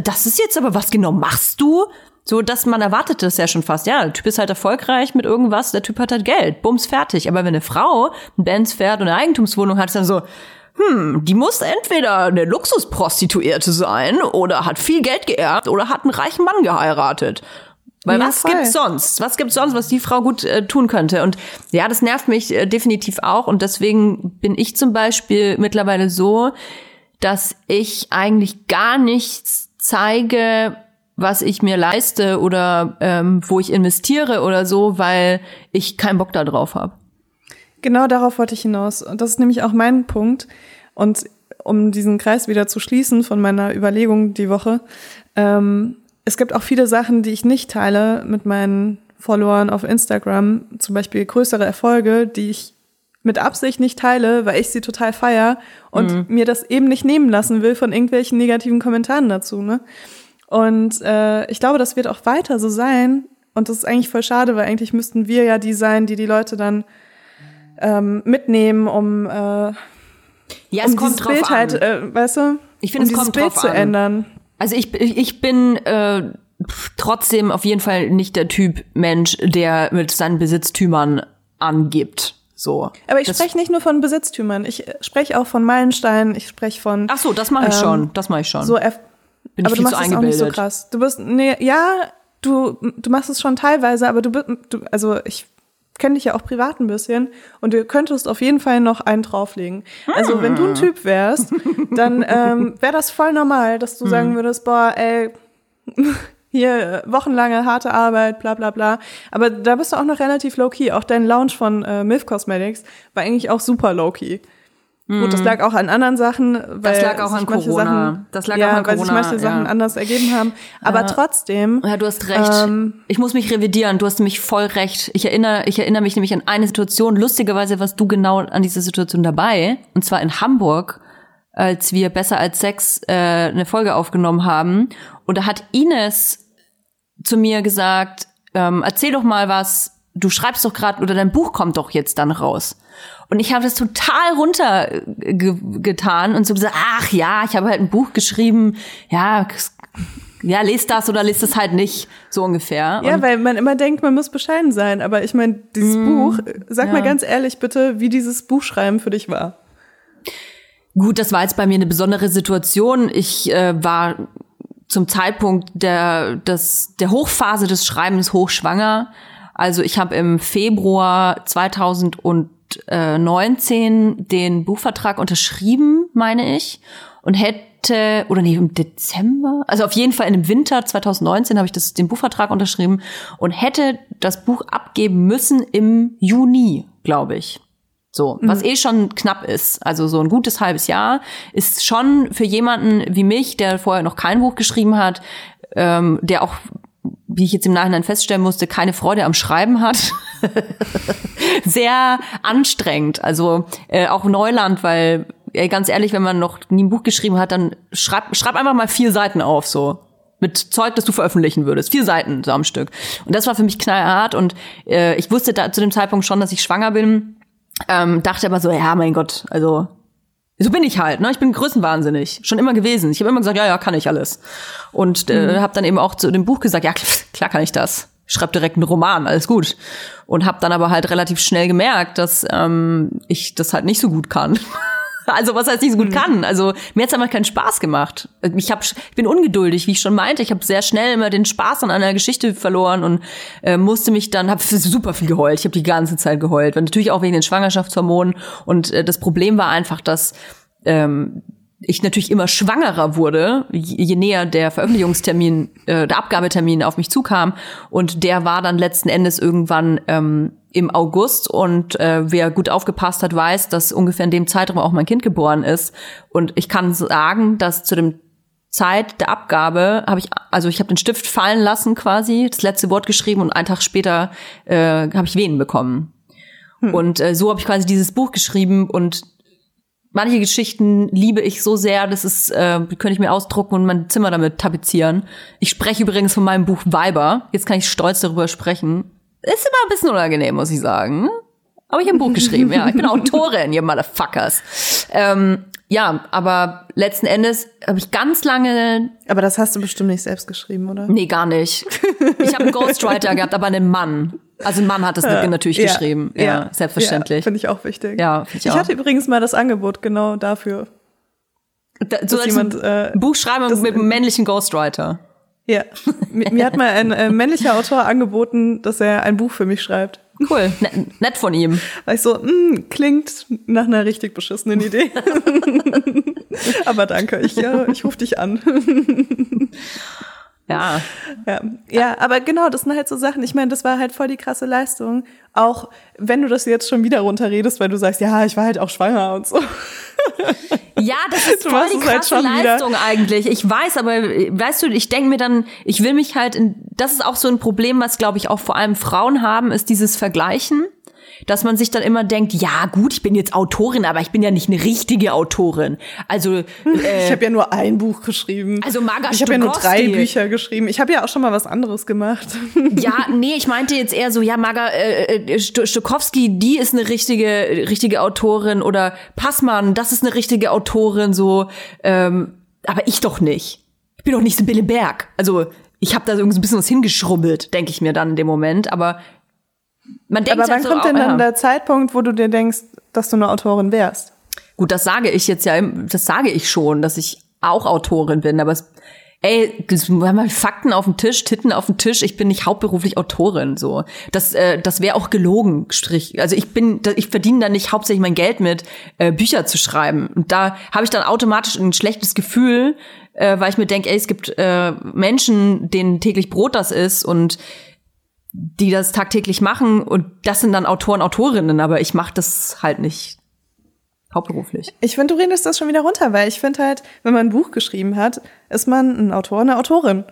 das ist jetzt aber, was genau machst du? So, dass man erwartet das ja schon fast. Ja, der Typ ist halt erfolgreich mit irgendwas, der Typ hat halt Geld, bums, fertig. Aber wenn eine Frau ein Benz fährt und eine Eigentumswohnung hat, ist dann so, hm, die muss entweder eine Luxusprostituierte sein oder hat viel Geld geerbt oder hat einen reichen Mann geheiratet. Weil ja, was voll. gibt's sonst? Was gibt's sonst, was die Frau gut äh, tun könnte? Und ja, das nervt mich äh, definitiv auch. Und deswegen bin ich zum Beispiel mittlerweile so, dass ich eigentlich gar nichts zeige, was ich mir leiste oder ähm, wo ich investiere oder so, weil ich keinen Bock da drauf habe. Genau darauf wollte ich hinaus. Und das ist nämlich auch mein Punkt. Und um diesen Kreis wieder zu schließen von meiner Überlegung die Woche, ähm, es gibt auch viele Sachen, die ich nicht teile mit meinen Followern auf Instagram, zum Beispiel größere Erfolge, die ich mit Absicht nicht teile, weil ich sie total feier und mhm. mir das eben nicht nehmen lassen will von irgendwelchen negativen Kommentaren dazu. Ne? Und äh, ich glaube, das wird auch weiter so sein. Und das ist eigentlich voll schade, weil eigentlich müssten wir ja die sein, die die Leute dann ähm, mitnehmen, um, äh, ja, es um kommt dieses Bild halt, äh, weißt du, ich finde, um es dieses Bild zu an. ändern. Also ich, ich bin äh, trotzdem auf jeden Fall nicht der Typ Mensch, der mit seinen Besitztümern angibt. So. Aber ich spreche nicht nur von Besitztümern, ich spreche auch von Meilensteinen, ich spreche von. Ach so, das mache ich ähm, schon, das mache ich schon. So bin aber du machst es auch nicht so krass. Du bist, nee, ja, du, du machst es schon teilweise, aber du bist, du, also ich kenne dich ja auch privat ein bisschen und du könntest auf jeden Fall noch einen drauflegen. Also wenn du ein Typ wärst, dann ähm, wäre das voll normal, dass du sagen hm. würdest, boah, ey, hier wochenlange harte Arbeit, bla bla bla. Aber da bist du auch noch relativ low-key. Auch dein Launch von äh, MILF Cosmetics war eigentlich auch super low-key. Gut, das lag auch an anderen Sachen, weil das lag auch an Corona. Sachen, das lag ja, auch an weil Corona, sich manche ja. Sachen anders ergeben haben. Aber Ja. trotzdem. Ja, du hast recht. Ähm, ich muss mich revidieren. Du hast nämlich voll recht. Ich erinnere, ich erinnere mich nämlich an eine Situation. Lustigerweise warst du genau an dieser Situation dabei. Und zwar in Hamburg, als wir Besser als Sex äh, eine Folge aufgenommen haben. Und da hat Ines zu mir gesagt, ähm, erzähl doch mal was. Du schreibst doch gerade oder dein Buch kommt doch jetzt dann raus. Und ich habe das total runtergetan und so gesagt, ach ja, ich habe halt ein Buch geschrieben, ja, ja, lest das oder lest es halt nicht, so ungefähr. Ja, Und weil man immer denkt, man muss bescheiden sein. Aber ich meine, dieses Buch, sag ja. mal ganz ehrlich bitte, wie dieses Buchschreiben für dich war. Gut, das war jetzt bei mir eine besondere Situation. Ich äh, war zum Zeitpunkt der, des, der Hochphase des Schreibens hochschwanger. Also ich habe im Februar 2019 den Buchvertrag unterschrieben, meine ich, und hätte, oder nee, im Dezember, also auf jeden Fall in dem Winter 2019 habe ich das, den Buchvertrag unterschrieben und hätte das Buch abgeben müssen im Juni, glaube ich. So, was eh schon knapp ist. Also so ein gutes halbes Jahr ist schon für jemanden wie mich, der vorher noch kein Buch geschrieben hat, ähm, der auch, wie ich jetzt im Nachhinein feststellen musste, keine Freude am Schreiben hat. Sehr anstrengend. Also äh, auch Neuland, weil ey, ganz ehrlich, wenn man noch nie ein Buch geschrieben hat, dann schreib, schreib einfach mal vier Seiten auf, so mit Zeug, das du veröffentlichen würdest. Vier Seiten so am Stück. Und das war für mich knallhart und äh, ich wusste da zu dem Zeitpunkt schon, dass ich schwanger bin. Ähm, dachte aber so, ja, mein Gott, also so bin ich halt, ne? Ich bin größenwahnsinnig, schon immer gewesen. Ich habe immer gesagt, ja, ja, kann ich alles. Und äh, habe dann eben auch zu dem Buch gesagt, ja, klar kann ich das. Schreib direkt einen Roman, alles gut. Und habe dann aber halt relativ schnell gemerkt, dass ähm, ich das halt nicht so gut kann. Also was heißt nicht so gut kann? Also mir hat's einfach keinen Spaß gemacht. Ich, hab, ich bin ungeduldig, wie ich schon meinte. Ich habe sehr schnell immer den Spaß an einer Geschichte verloren und äh, musste mich dann, habe super viel geheult. Ich habe die ganze Zeit geheult. Und natürlich auch wegen den Schwangerschaftshormonen. Und äh, das Problem war einfach, dass ähm, ich natürlich immer schwangerer wurde, je, näher der Veröffentlichungstermin, äh, der Abgabetermin auf mich zukam. Und der war dann letzten Endes irgendwann ähm, im August. Und äh, wer gut aufgepasst hat, weiß, dass ungefähr in dem Zeitraum auch mein Kind geboren ist. Und ich kann sagen, dass zu dem Zeit der Abgabe habe ich, also ich habe den Stift fallen lassen quasi, das letzte Wort geschrieben und einen Tag später äh, habe ich Venen bekommen. Und äh, so habe ich quasi dieses Buch geschrieben und manche Geschichten liebe ich so sehr, das ist, äh, könnte ich mir ausdrucken und mein Zimmer damit tapezieren. Ich spreche übrigens von meinem Buch Weiber. Jetzt kann ich stolz darüber sprechen. Ist immer ein bisschen unangenehm, muss ich sagen. Aber ich habe ein Buch geschrieben, ja. Ich bin Autorin, ihr Motherfuckers. Ähm, ja, aber letzten Endes habe ich ganz lange Aber das hast du bestimmt nicht selbst geschrieben, oder? Nee, gar nicht. Ich habe einen Ghostwriter gehabt, aber einen Mann. Also ein Mann hat das natürlich Ja, geschrieben. Ja, selbstverständlich. Ja, Finde ich auch wichtig. Ja, ich ich hatte übrigens mal das Angebot genau dafür. Da, so dass als jemand, ein äh, Buch schreiben das- mit einem männlichen Ghostwriter. Ja. mir, hat mal ein äh, männlicher Autor angeboten, dass er ein Buch für mich schreibt. Cool, nett, nett von ihm. Weil ich so, mh, klingt nach einer richtig beschissenen Idee. Aber danke, ich, ja, ich rufe dich an. Ja, Ja. ja, aber genau, das sind halt so Sachen. Ich meine, das war halt voll die krasse Leistung. Auch wenn du das jetzt schon wieder runterredest, weil du sagst, ja, ich war halt auch schwanger und so. ja, das ist Du voll die halt krasse wieder. Leistung eigentlich. Ich weiß, aber weißt du, ich denke mir dann, ich will mich halt, in, das ist auch so ein Problem, was glaube ich auch vor allem Frauen haben, ist dieses Vergleichen. Dass man sich dann immer denkt, ja gut, ich bin jetzt Autorin, aber ich bin ja nicht eine richtige Autorin. Also äh, Ich habe ja nur ein Buch geschrieben. Also Marga Ich habe ja nur drei. Bücher geschrieben. Ich habe ja auch schon mal was anderes gemacht. Ja, nee, ich meinte jetzt eher so, ja, Marga äh, äh, St- Stokowski, die ist eine richtige richtige Autorin oder Passmann, das ist eine richtige Autorin, so, ähm, aber ich doch nicht. Ich bin doch nicht Sibylle Berg. Also ich habe da so ein bisschen was hingeschrubbelt, denke ich mir dann in dem Moment, aber man denkt Aber wann halt so, kommt denn oh, dann ja. der Zeitpunkt, wo du dir denkst, dass du eine Autorin wärst? Gut, das sage ich jetzt ja, das sage ich schon, dass ich auch Autorin bin, aber es, ey, das, wir haben halt Fakten auf dem Tisch, Titten auf dem Tisch, ich bin nicht hauptberuflich Autorin, so. Das, äh, das wäre auch gelogen, Strich. Also ich bin, ich verdiene da nicht hauptsächlich mein Geld mit, äh, Bücher zu schreiben. Und da habe ich dann automatisch ein schlechtes Gefühl, äh, weil ich mir denke, ey, es gibt äh, Menschen, denen täglich Brot das ist und die das tagtäglich machen und das sind dann Autoren, Autorinnen, aber ich mache das halt nicht hauptberuflich. Ich finde, du redest das schon wieder runter, weil ich finde halt, wenn man ein Buch geschrieben hat, ist man ein Autor, eine Autorin.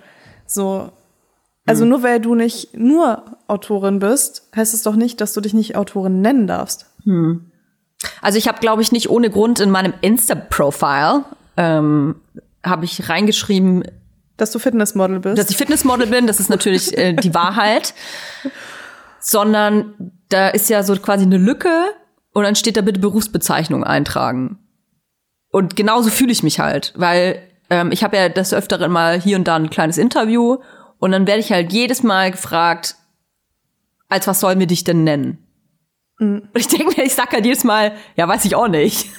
So. Also Hm. nur weil du nicht nur Autorin bist, heißt es doch nicht, dass du dich nicht Autorin nennen darfst. Also ich habe, glaube ich, nicht ohne Grund in meinem Insta-Profile ähm, habe ich reingeschrieben, Dass du Fitnessmodel bist. dass ich Fitnessmodel bin. Das ist natürlich äh, die Wahrheit. Sondern da ist ja so quasi eine Lücke und dann steht da bitte Berufsbezeichnung eintragen. Und genauso fühle ich mich halt, weil ähm, ich habe ja das Öfteren mal hier und da ein kleines Interview und dann werde ich halt jedes Mal gefragt, als was sollen wir dich denn nennen? Mhm. Und ich denke mir, ich sag halt jedes Mal, ja, weiß ich auch nicht.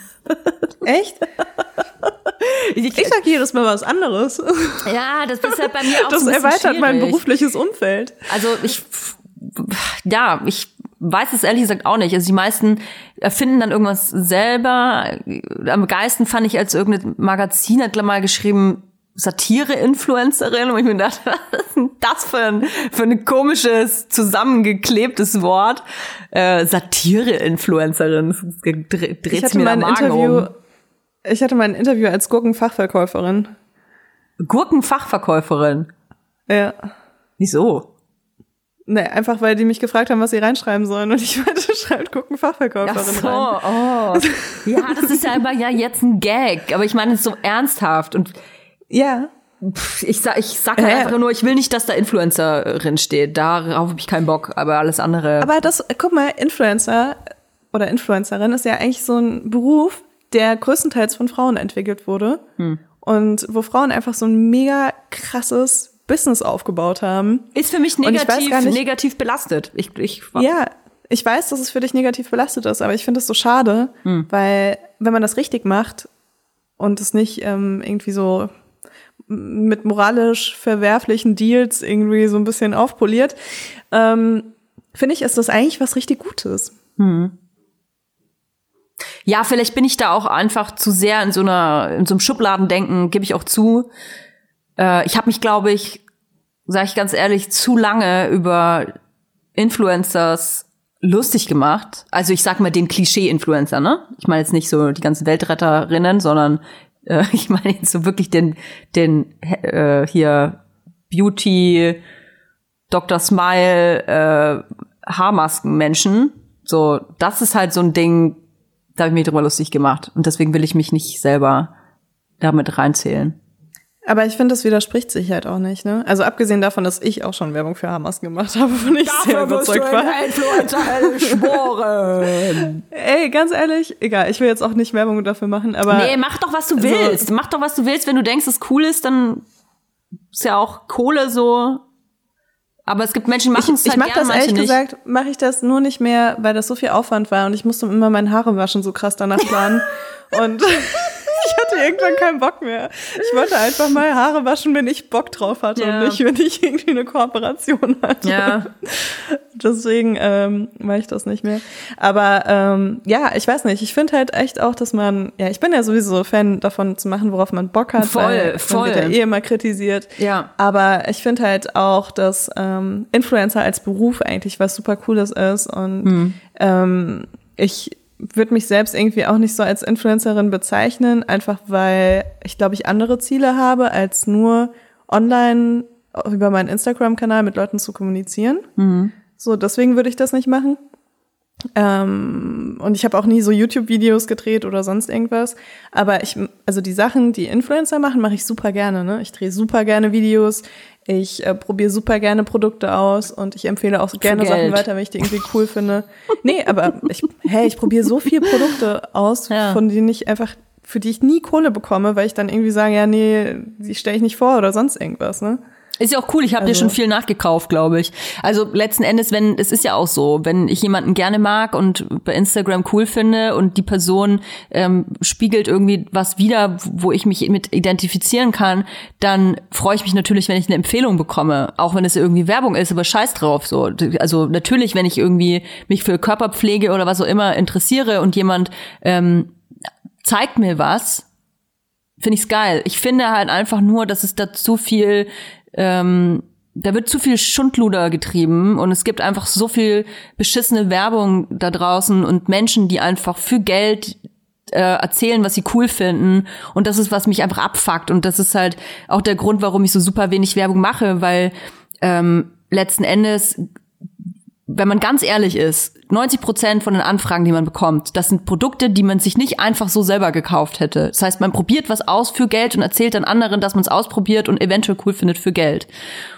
Echt? Ich sag jedes Mal was anderes. ja, das ist halt bei mir auch Das erweitert mein schwierig. berufliches Umfeld. Also ich, ja, ich weiß es ehrlich gesagt auch nicht. Also die meisten erfinden dann irgendwas selber. Am geilsten fand ich, als irgendein Magazin hat mal geschrieben, Satire-Influencerin. Und ich mir dachte, was ist denn das für ein, für ein komisches, zusammengeklebtes Wort? Äh, Satire-Influencerin. Das Dreht Ich sich mir mein Interview, um. ich hatte mein Interview als Gurkenfachverkäuferin. Gurkenfachverkäuferin. Ja. Wieso? Nee, einfach weil die mich gefragt haben, was sie reinschreiben sollen und ich meinte, schreibt Ach Gurkenfachverkäuferin so, rein. oh. Ja, das ist ja aber ja jetzt ein Gag. Aber ich meine es so ernsthaft. Und Ja. pff, ich sag, ich sag halt Äh. einfach nur, ich will nicht, dass da Influencerin steht. Darauf habe ich keinen Bock. Aber alles andere. Aber das, guck mal, Influencer oder Influencerin ist ja eigentlich so ein Beruf, der größtenteils von Frauen entwickelt wurde. Und wo Frauen einfach so ein mega krasses Business aufgebaut haben. ist für mich negativ, nicht- negativ belastet. Ich, ich, Ja, ich weiß, dass es für dich negativ belastet ist, aber ich finde es so schade, weil wenn man das richtig macht und es nicht ähm, irgendwie so mit moralisch verwerflichen Deals irgendwie so ein bisschen aufpoliert, ähm, finde ich, ist das eigentlich was richtig Gutes. Ja, vielleicht bin ich da auch einfach zu sehr in so einer, in so einem Schubladendenken, gebe ich auch zu. Äh, ich habe mich, glaube ich, sage ich ganz ehrlich, zu lange über Influencers lustig gemacht. Also ich sag mal den Klischee-Influencer, ne? Ich meine jetzt nicht so die ganzen Weltretterinnen, sondern äh, ich meine jetzt so wirklich den, den äh, hier Beauty, Dr. Smile, äh, Haarmasken-Menschen. So, das ist halt so ein Ding, da habe ich mich drüber lustig gemacht. Und deswegen will ich mich nicht selber damit reinzählen. Aber ich finde, das widerspricht sich halt auch nicht, ne? Also abgesehen davon, dass ich auch schon Werbung für Hamas gemacht habe, von ich sehr überzeugt war. Influencer Ey, ganz ehrlich, egal, ich will jetzt auch nicht Werbung dafür machen, aber Nee, mach doch, was du Also- willst. Mach doch, was du willst. Wenn du denkst, es cool ist, dann ist ja auch Kohle so. Aber es gibt Menschen, die machen es ich halt mache gern, das ehrlich nicht. gesagt, mache ich das nur nicht mehr, weil das so viel Aufwand war und ich musste immer meine Haare waschen, so krass danach planen. und ich hatte irgendwann keinen Bock mehr. Ich wollte einfach mal Haare waschen, wenn ich Bock drauf hatte Ja. und nicht, wenn ich irgendwie eine Kooperation hatte. Ja. Deswegen ähm, mache ich das nicht mehr. Aber ähm, ja, ich weiß nicht. Ich finde halt echt auch, dass man, ja, ich bin ja sowieso Fan davon zu machen, worauf man Bock hat. Voll, voll. Wird ja eh immer kritisiert. Ja. Aber ich finde halt auch, dass ähm, Influencer als Beruf eigentlich was super Cooles ist. Und Hm. ähm, ich würde mich selbst irgendwie auch nicht so als Influencerin bezeichnen, einfach weil ich glaube, ich andere Ziele habe, als nur online über meinen Instagram-Kanal mit Leuten zu kommunizieren. Mhm. So, deswegen würde ich das nicht machen. Ähm, und ich habe auch nie so YouTube-Videos gedreht oder sonst irgendwas. Aber ich, also die Sachen, die Influencer machen, mache ich super gerne. Ne? Ich drehe super gerne Videos. Ich äh, probiere super gerne Produkte aus und ich empfehle auch gerne Sachen weiter, wenn ich die irgendwie cool finde. Nee, aber ich, hey, ich probiere so viele Produkte aus, Ja. von denen ich einfach, für die ich nie Kohle bekomme, weil ich dann irgendwie sage, ja, nee, die stelle ich nicht vor oder sonst irgendwas, ne? Ist ja auch cool, ich habe dir Also- schon viel nachgekauft, glaube ich. Also letzten Endes, wenn, es ist ja auch so, wenn ich jemanden gerne mag und bei Instagram cool finde und die Person ähm, spiegelt irgendwie was wieder, wo ich mich mit identifizieren kann, dann freue ich mich natürlich, wenn ich eine Empfehlung bekomme, auch wenn es irgendwie Werbung ist, aber scheiß drauf. So, also natürlich, wenn ich irgendwie mich für Körperpflege oder was auch immer interessiere und jemand ähm, zeigt mir was, finde ich's geil. Ich finde halt einfach nur, dass es da zu viel, ähm, da wird zu viel Schundluder getrieben und es gibt einfach so viel beschissene Werbung da draußen und Menschen, die einfach für Geld äh, erzählen, was sie cool finden. Und das ist, was mich einfach abfuckt. Und das ist halt auch der Grund, warum ich so super wenig Werbung mache, weil ähm, letzten Endes wenn man ganz ehrlich ist, 90 Prozent von den Anfragen, die man bekommt, das sind Produkte, die man sich nicht einfach so selber gekauft hätte. Das heißt, man probiert was aus für Geld und erzählt dann anderen, dass man es ausprobiert und eventuell cool findet für Geld.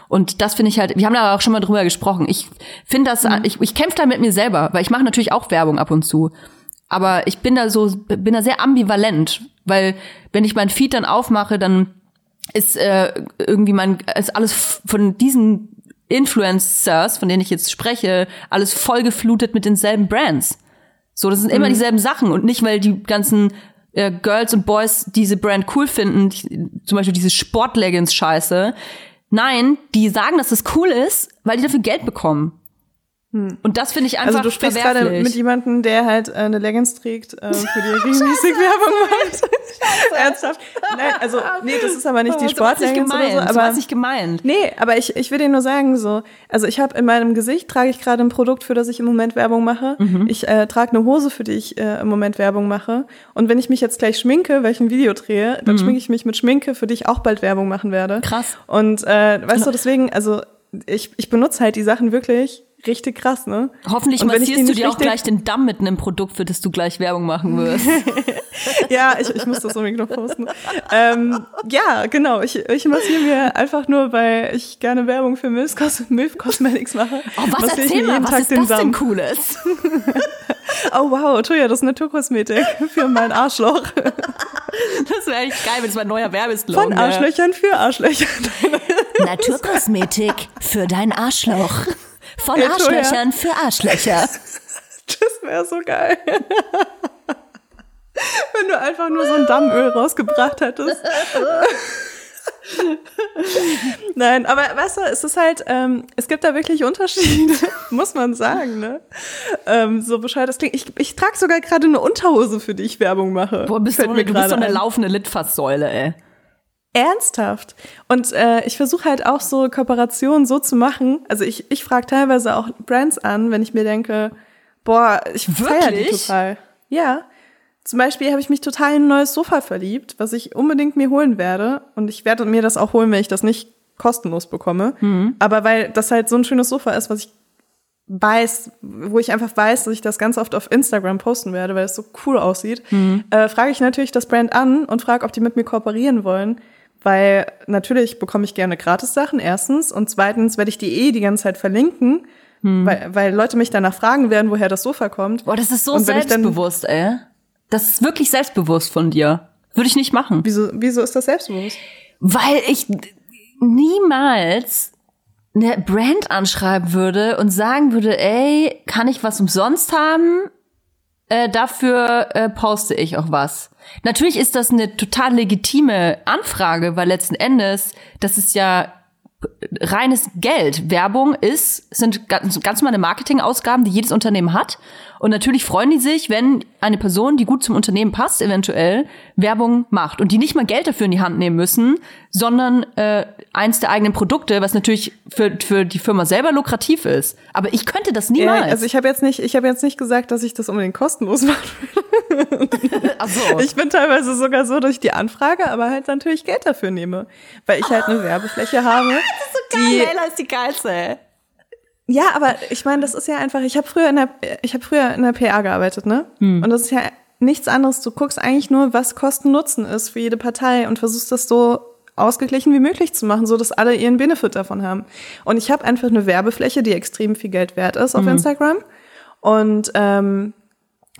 Und das finde ich halt, wir haben da auch schon mal drüber gesprochen. Ich finde das, ich, ich kämpfe da mit mir selber, weil ich mache natürlich auch Werbung ab und zu. Aber ich bin da so, bin da sehr ambivalent, weil wenn ich mein Feed dann aufmache, dann ist äh, irgendwie man ist alles von diesen Influencers, von denen ich jetzt spreche, alles vollgeflutet mit denselben Brands. So, das sind immer dieselben Sachen und nicht, weil die ganzen äh, Girls und Boys diese Brand cool finden, die, zum Beispiel diese Sportleggings-Scheiße. Nein, die sagen, dass das cool ist, weil die dafür Geld bekommen. Und das finde ich einfach Also du sprichst gerade mit jemandem, der halt äh, eine Leggings trägt, äh, für die er regelmäßig Werbung macht. Ernsthaft? Nein, also nee, das ist aber nicht die Oh, Sportleggings oder gemeint, so, aber hat's nicht gemeint. Nee, aber ich, ich will dir nur sagen, so, also ich habe in meinem Gesicht trage ich gerade ein Produkt, für das ich im Moment Werbung mache. Mhm. Ich äh, trage eine Hose, für die ich äh, im Moment Werbung mache. Und wenn ich mich jetzt gleich schminke, weil ich ein Video drehe, dann schminke ich mich mit Schminke, für die ich auch bald Werbung machen werde. Mhm. Krass. Und äh, weißt du, deswegen, also ich, ich benutze halt die Sachen wirklich richtig krass, ne? Hoffentlich massierst du dir auch gleich den Damm mit einem Produkt, für das du gleich Werbung machen wirst. Ja, ich, ich muss das unbedingt noch posten. ähm, ja, genau. Ich, ich massiere mir einfach nur, weil ich gerne Werbung für Milf, Cos Milf Cosmetics mache. Oh, was massiere ich erzähl mal, jeden was Tag ist den das denn Damm. Cooles? Oh wow, Toja, das ist Naturkosmetik für mein Arschloch. Das wäre echt geil, wenn es mal ein neuer Werbeslogan Von Arschlöchern für Arschlöcher. Naturkosmetik für dein Arschloch. Von. Arschlöchern für Arschlöcher. Das wäre so geil. Wenn du einfach nur so ein Dammöl rausgebracht hättest. Nein, aber weißt du, es ist halt, ähm, es gibt da wirklich Unterschiede, muss man sagen, ne? Ähm, so bescheuert das klingt. Ich, ich trage sogar gerade eine Unterhose, für die ich Werbung mache. Boah, bist Fällt du, mir du bist so eine ein. laufende Litfaßsäule, ey. Ernsthaft. Und äh, ich versuche halt auch so Kooperationen so zu machen. Also ich, ich frage teilweise auch Brands an, wenn ich mir denke, boah, ich feiere die total. Ja. Zum Beispiel habe ich mich total in ein neues Sofa verliebt, was ich unbedingt mir holen werde. Und ich werde mir das auch holen, wenn ich das nicht kostenlos bekomme. Aber weil das halt so ein schönes Sofa ist, was ich weiß, wo ich einfach weiß, dass ich das ganz oft auf Instagram posten werde, weil es so cool aussieht, äh, frage ich natürlich das Brand an und frage, ob die mit mir kooperieren wollen. Weil natürlich bekomme ich gerne Gratis-Sachen, erstens. Und zweitens werde ich die eh die ganze Zeit verlinken, weil, weil Leute mich danach fragen werden, woher das Sofa kommt. Boah, das ist so selbstbewusst, ey. Das ist wirklich selbstbewusst von dir. Würde ich nicht machen. Wieso, wieso ist das selbstbewusst? Weil ich niemals eine Brand anschreiben würde und sagen würde, ey, kann ich was umsonst haben? Äh, dafür äh, poste ich auch was. Natürlich ist das eine total legitime Anfrage, weil letzten Endes, das ist ja reines Geld. Werbung ist, sind ganz, ganz normale Marketingausgaben, die jedes Unternehmen hat. Und natürlich freuen die sich, wenn eine Person, die gut zum Unternehmen passt, eventuell Werbung macht und die nicht mal Geld dafür in die Hand nehmen müssen, sondern äh, eins der eigenen Produkte, was natürlich für, für die Firma selber lukrativ ist. Aber ich könnte das niemals. Ja, also ich habe jetzt nicht, ich habe jetzt nicht gesagt, dass ich das unbedingt kostenlos mache. Ach so. Ich bin teilweise sogar so, ich die anfrage, aber halt natürlich Geld dafür nehme, weil ich halt eine Werbefläche habe. die, Leila ist die geilste. Ja, aber ich meine, das ist ja einfach. Ich habe früher in der, ich habe früher in der PR gearbeitet, ne? Und das ist ja nichts anderes. Du guckst eigentlich nur, was Kosten Nutzen ist für jede Partei und versuchst das so ausgeglichen wie möglich zu machen, so dass alle ihren Benefit davon haben. Und ich habe einfach eine Werbefläche, die extrem viel Geld wert ist auf Instagram. Und ähm,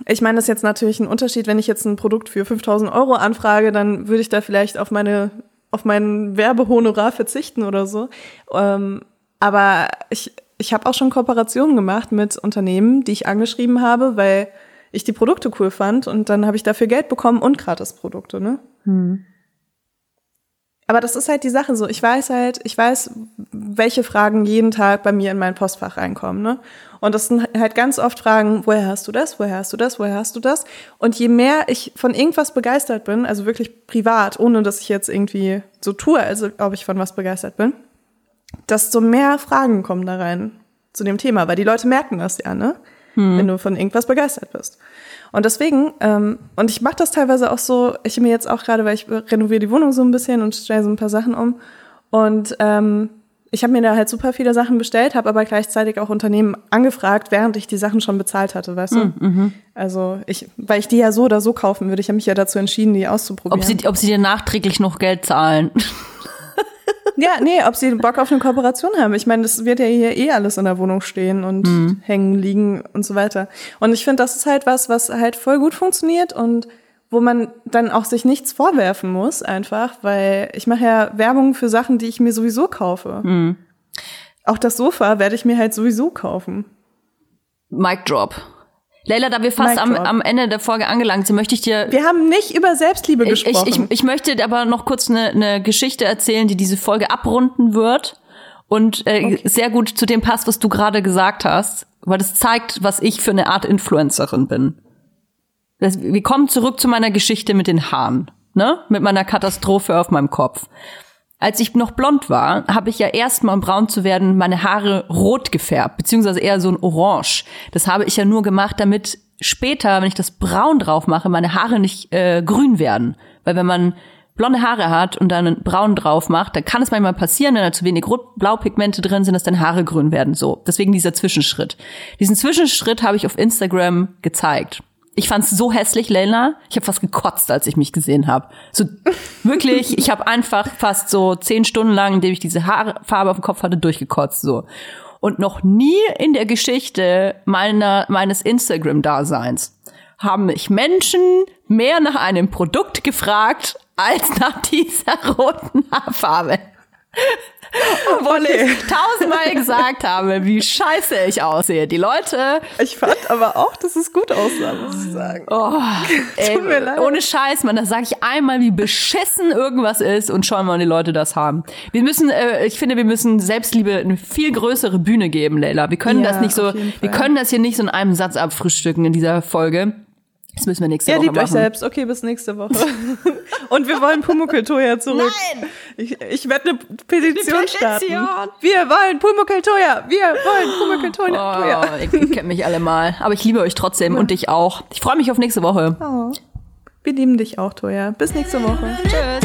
ich meine, das ist jetzt natürlich ein Unterschied, wenn ich jetzt ein Produkt für 5000 Euro anfrage, dann würde ich da vielleicht auf meine, auf mein Werbehonorar verzichten oder so. Ähm, aber ich, ich habe auch schon Kooperationen gemacht mit Unternehmen, die ich angeschrieben habe, weil ich die Produkte cool fand und dann habe ich dafür Geld bekommen und Gratisprodukte, ne? Aber das ist halt die Sache so. Ich weiß halt, ich weiß, welche Fragen jeden Tag bei mir in mein Postfach reinkommen. Ne? Und das sind halt ganz oft Fragen, woher hast du das, woher hast du das, woher hast du das? Und je mehr ich von irgendwas begeistert bin, also wirklich privat, ohne dass ich jetzt irgendwie so tue, also ob ich von was begeistert bin, desto mehr Fragen kommen da rein zu dem Thema, weil die Leute merken das ja, ne? Wenn du von irgendwas begeistert bist. Und deswegen, ähm, und ich mache das teilweise auch so, ich mir jetzt auch gerade, weil ich renoviere die Wohnung so ein bisschen und stelle so ein paar Sachen um. Und ähm, ich habe mir da halt super viele Sachen bestellt, habe aber gleichzeitig auch Unternehmen angefragt, während ich die Sachen schon bezahlt hatte, weißt du? Also ich, weil ich die ja so oder so kaufen würde, ich habe mich ja dazu entschieden, die auszuprobieren. Ob sie, ob sie dir nachträglich noch Geld zahlen. Ja, nee, ob sie Bock auf eine Kooperation haben. Ich meine, das wird ja hier eh alles in der Wohnung stehen und hängen, liegen und so weiter. Und ich finde, das ist halt was, was halt voll gut funktioniert und wo man dann auch sich nichts vorwerfen muss, einfach, weil ich mache ja Werbung für Sachen, die ich mir sowieso kaufe. Mhm. Auch das Sofa werde ich mir halt sowieso kaufen. Mic Drop. Leila, da wir fast am, am Ende der Folge angelangt sind, möchte ich dir Wir haben nicht über Selbstliebe Ich, ich, gesprochen. ich, ich möchte aber noch kurz eine, eine Geschichte erzählen, die diese Folge abrunden wird und äh, sehr gut zu dem passt, was du gerade gesagt hast, weil das zeigt, was ich für eine Art Influencerin bin. Das, wir kommen zurück zu meiner Geschichte mit den Haaren, ne? Mit meiner Katastrophe auf meinem Kopf. Als ich noch blond war, habe ich ja erstmal, um braun zu werden, meine Haare rot gefärbt, beziehungsweise eher so ein Orange. Das habe ich ja nur gemacht, damit später, wenn ich das braun drauf mache, meine Haare nicht äh, grün werden. Weil wenn man blonde Haare hat und dann braun drauf macht, dann kann es manchmal passieren, wenn da zu wenig Rot-Blau-Pigmente drin sind, dass deine Haare grün werden. So, deswegen dieser Zwischenschritt. Diesen Zwischenschritt habe ich auf Instagram gezeigt. Ich fand's so hässlich, Leila. Ich habe fast gekotzt, als ich mich gesehen habe. So wirklich, ich habe einfach fast so zehn Stunden lang, indem ich diese Haarfarbe auf dem Kopf hatte, durchgekotzt. So und noch nie in der Geschichte meiner meines Instagram-Daseins haben mich Menschen mehr nach einem Produkt gefragt als nach dieser roten Haarfarbe. Obwohl ich tausendmal gesagt habe, wie scheiße ich aussehe. Die Leute Ich fand aber auch, dass es gut aussah, muss ich sagen. Oh, ey, mir leid. ohne Scheiß, man, da sage ich einmal, wie beschissen irgendwas ist und schauen mal, die Leute das haben. Wir müssen, äh, ich finde, wir müssen Selbstliebe eine viel größere Bühne geben, Leila. Wir können Ja, das nicht so, wir können das hier nicht so in einem Satz abfrühstücken in dieser Folge. Das müssen wir nächste Ja, Woche liebt machen. euch selbst. Okay, bis nächste Woche. Und wir wollen Pumuckl-Toya zurück. Nein! Ich, ich werde eine Petition, Eine starten. Petition. Wir wollen Pumuckl-Toya. Wir wollen Pumuckl-Toya. Oh, ihr kennt mich alle mal. Aber ich liebe euch trotzdem und dich auch. Ich freue mich auf nächste Woche. Oh. Wir lieben dich auch, Toya. Bis nächste Woche. Tschüss.